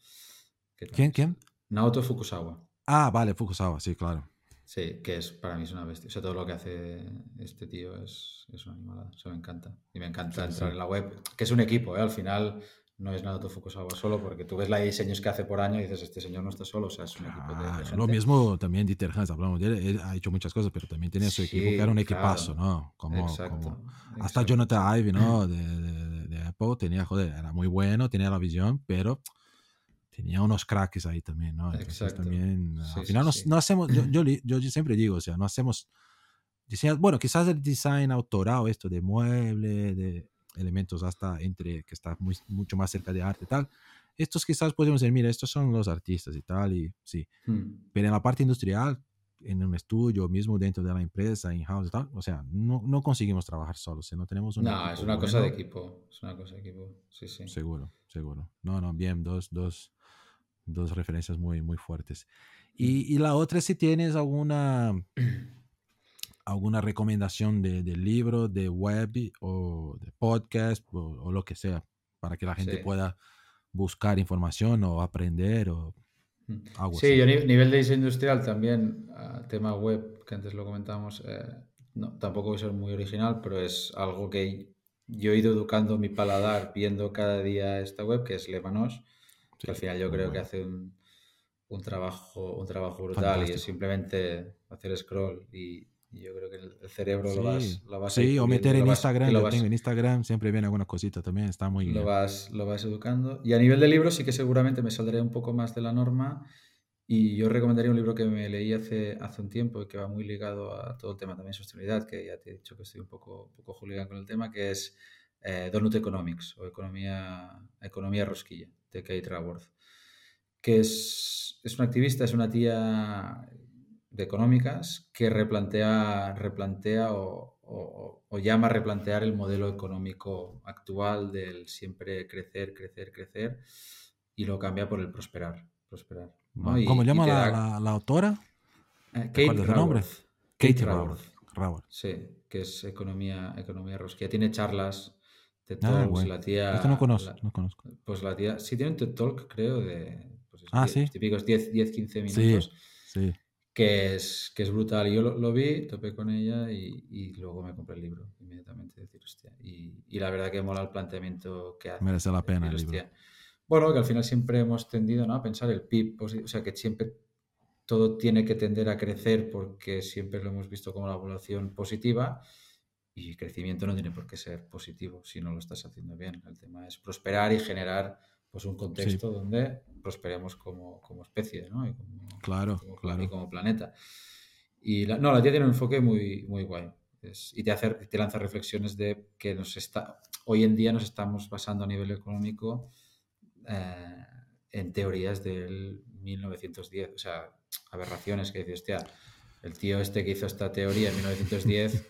¿Quién, quién? Naoto Fukusawa. Ah, vale, Fukusawa, sí, claro. Sí, que es para mí es una bestia. O sea, todo lo que hace este tío es, es una animalada. O sea, me encanta. Y me encanta Sí, entrar sí. en la web, que es un equipo, ¿eh? Al final no es Naoto Fukusawa solo, porque tú ves la de diseños que hace por año y dices, este señor no está solo. O sea, es un equipo de, de Ah, gente. lo mismo también Dieter Hans, hablamos de él, él ha hecho muchas cosas, pero también tenía su Sí, equipo que era un claro. equipazo, ¿no? Como, Exacto. como- hasta exacto. Jonathan Ive, ¿no? De, de- de Apple tenía, joder, era muy bueno, tenía la visión, pero tenía unos cracks ahí también, ¿no? Entonces Exacto. también, Sí, al final no, sí. no hacemos, yo, yo, <clears throat> yo siempre digo, o sea, no hacemos bueno, quizás el design autoral, esto de mueble, de elementos hasta entre, que está muy, mucho más cerca de arte tal, estos quizás podemos decir, mira, estos son los artistas y tal, y sí, Hmm. pero en la parte industrial, en un estudio, mismo dentro de la empresa, in-house y tal, o sea, no, no conseguimos trabajar solos, si no tenemos un No, equipo es una cosa de equipo. Es una cosa de equipo. Sí, sí. Seguro, seguro. No, no, bien, dos, dos, dos referencias muy, muy fuertes. Y, y la otra, si tienes alguna, <clears throat> alguna recomendación de, de libro, de web o de podcast o, o lo que sea, para que la gente Sí. pueda buscar información o aprender o Hmm. algo Sí, así. yo ni- nivel de diseño industrial también, ah, tema web, que antes lo comentábamos, eh, no, tampoco voy a ser muy original, pero es algo que yo he ido educando mi paladar viendo cada día esta web, que es Lemanos, que al final yo creo que bueno. hace un, un trabajo, un trabajo brutal y es simplemente hacer scroll y, yo creo que el, cerebro lo vas, lo vas Sí, o meter en Instagram, lo tengo en Instagram, siempre viene alguna cosita también, está muy lo bien. Vas, lo vas educando. Y a nivel de libros sí que seguramente me saldré un poco más de la norma y yo recomendaría un libro que me leí hace, hace un tiempo y que va muy ligado a todo el tema también de sostenibilidad, que ya te he dicho que estoy un poco, un poco julián con el tema, que es eh, Donut Economics o Economía, Economía Rosquilla, de Kate Raworth, que es, es una activista, es una tía de económicas que replantea, replantea o, o, o, llama a replantear el modelo económico actual del siempre crecer, crecer, crecer y lo cambia por el prosperar. prosperar ¿Cómo llama la, la, autora? Eh, Kate Raworth. Kate Raworth. Raworth. Sí, que es economía, economía rosquilla. Tiene charlas TED ah, Talks, la tía... Esto no conozco, no conozco. Pues la tía... Sí tiene un TED Talk, creo, de... Pues ah, sí. Típicos 10, 10 15 minutos. Sí, sí. Que es, que es brutal. Yo lo, lo vi, topé con ella y, y, luego me compré el libro inmediatamente. Decir, hostia. Y, y, la verdad que mola el planteamiento que hace. Merece la pena el libro. Bueno, que al final siempre hemos tendido ¿no? a pensar el PIB, o sea, que siempre todo tiene que tender a crecer porque siempre lo hemos visto como la evaluación positiva y crecimiento no tiene por qué ser positivo si no lo estás haciendo bien. El tema es prosperar y generar pues un contexto donde prosperemos como, como especie, ¿no? Y como, claro, como, claro. Y como planeta. Y la, no, la tía tiene un enfoque muy, muy guay. Es, y te, hace, te lanza reflexiones de que nos está, hoy en día nos estamos basando a nivel económico eh, en teorías del 1910, o sea, aberraciones que dice, hostia, el tío este que hizo esta teoría en 1910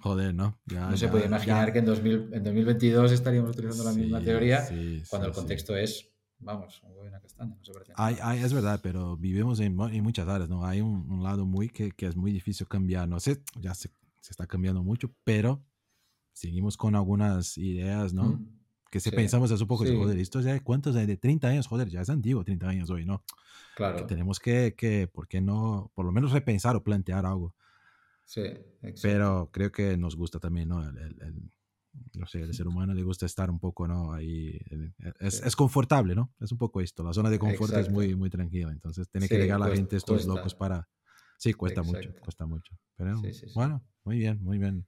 Joder, ¿no? no se puede imaginar que en, 2000, en 2022 estaríamos utilizando la misma teoría cuando el contexto es, vamos, un huevo castaña. No se hay, hay, es verdad, pero vivimos en, en muchas áreas, ¿no? Hay un, un, lado muy que, que es muy difícil cambiar. No sé, ya se, se, está cambiando mucho, pero seguimos con algunas ideas, ¿no? Mm. Que si pensamos hace un poco, joder, esto ya, ¿cuántos hay de 30 años? Joder, ya es antiguo, 30 años hoy, ¿no? Claro. Que tenemos que, que, ¿por qué no? Por lo menos repensar o plantear algo. Sí, exacto. Pero creo que nos gusta también, ¿no? El, el, el, no sé, el ser <laughs> humano le gusta estar un poco, ¿no? Ahí, es, sí. es confortable, ¿no? Es un poco esto, la zona de confort exacto. es muy, muy tranquila, entonces tiene sí, que llegar la gente, estos cuesta. locos para... Sí, cuesta exacto. mucho, cuesta mucho. Pero bueno, muy bien, muy bien.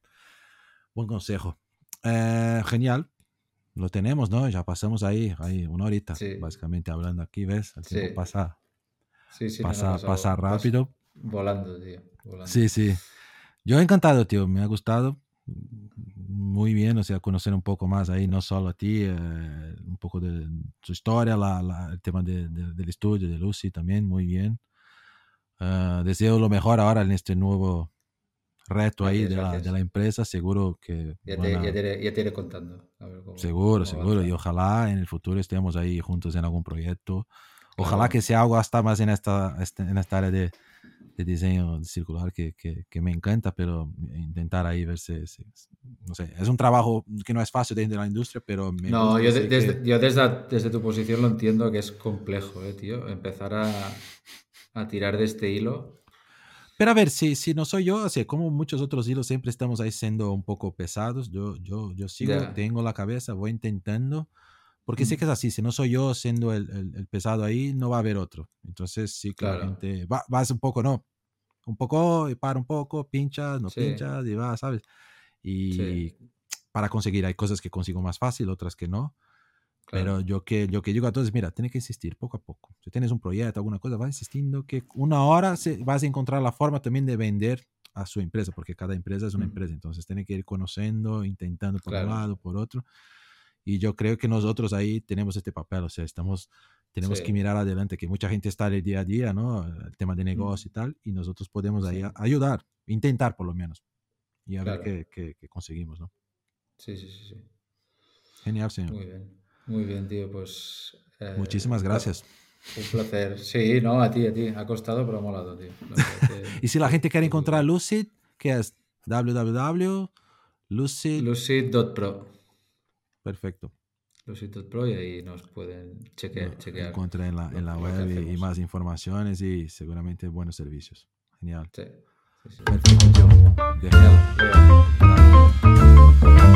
Buen consejo. Eh, genial. Lo tenemos, ¿no? Ya pasamos ahí, ahí una horita, básicamente hablando aquí, ¿ves? El tiempo pasa, pasa, no, pasa rápido. Volando, tío. Volando. Sí, sí. Yo encantado, tío, me ha gustado. Muy bien, o sea, conocer un poco más ahí, no solo a ti, eh, un poco de su historia, la, la, el tema de, de, del estudio, de Lucy también, muy bien. Uh, deseo lo mejor ahora en este nuevo reto ahí de la, de la, empresa, seguro que... Ya te, ya te, ya te iré contando. Cómo, seguro, cómo seguro, y ojalá en el futuro estemos ahí juntos en algún proyecto. Ojalá claro. que sea algo hasta más en esta, este, en esta área de, de diseño circular que, que, que, me encanta, pero intentar ahí verse, si, no sé, es un trabajo que no es fácil dentro de la industria, pero... Me no, yo, de, desde, que... yo desde, desde, tu posición lo entiendo que es complejo, eh, tío, empezar a, a tirar de este hilo. Pero a ver, si, si no soy yo, así como muchos otros hilos, siempre estamos ahí siendo un poco pesados, yo, yo, yo sigo, yeah. tengo la cabeza, voy intentando, porque mm. sé que es así, si no soy yo siendo el, el, el, pesado ahí, no va a haber otro. Entonces, sí, claramente, claro. va, vas un poco, no, un poco, y para un poco, pinchas, no sí. pinchas, y va, ¿sabes? Y sí. para conseguir, hay cosas que consigo más fácil, otras que no. Claro. Pero yo que, yo que digo a todos, mira, tienes que insistir poco a poco. Si tienes un proyecto, alguna cosa, va insistiendo que una hora se, vas a encontrar la forma también de vender a su empresa, porque cada empresa es una mm. empresa. Entonces, tiene que ir conociendo, intentando por claro. un lado, por otro. Y yo creo que nosotros ahí tenemos este papel, o sea, estamos, tenemos sí. que mirar adelante, que mucha gente está en el día a día, ¿no? El tema de negocio y tal, y nosotros podemos ahí sí. ayudar, intentar por lo menos, y a claro. ver qué, qué, qué, conseguimos, ¿no? Sí, sí, sí, sí. Genial, señor. Muy bien, muy bien, tío, pues... Eh, Muchísimas gracias. Un placer. Sí, no, a ti, a ti. Ha costado, pero ha molado, tío. <laughs> y si la gente quiere encontrar Lucid, ¿qué es? www.lucid... Lucid.pro. Perfecto. Los pro y ahí nos pueden chequear. chequear encuentra en la, en la web y, y, más informaciones y seguramente buenos servicios. Genial. Sí. sí, sí. Perfecto. Genial. Genial.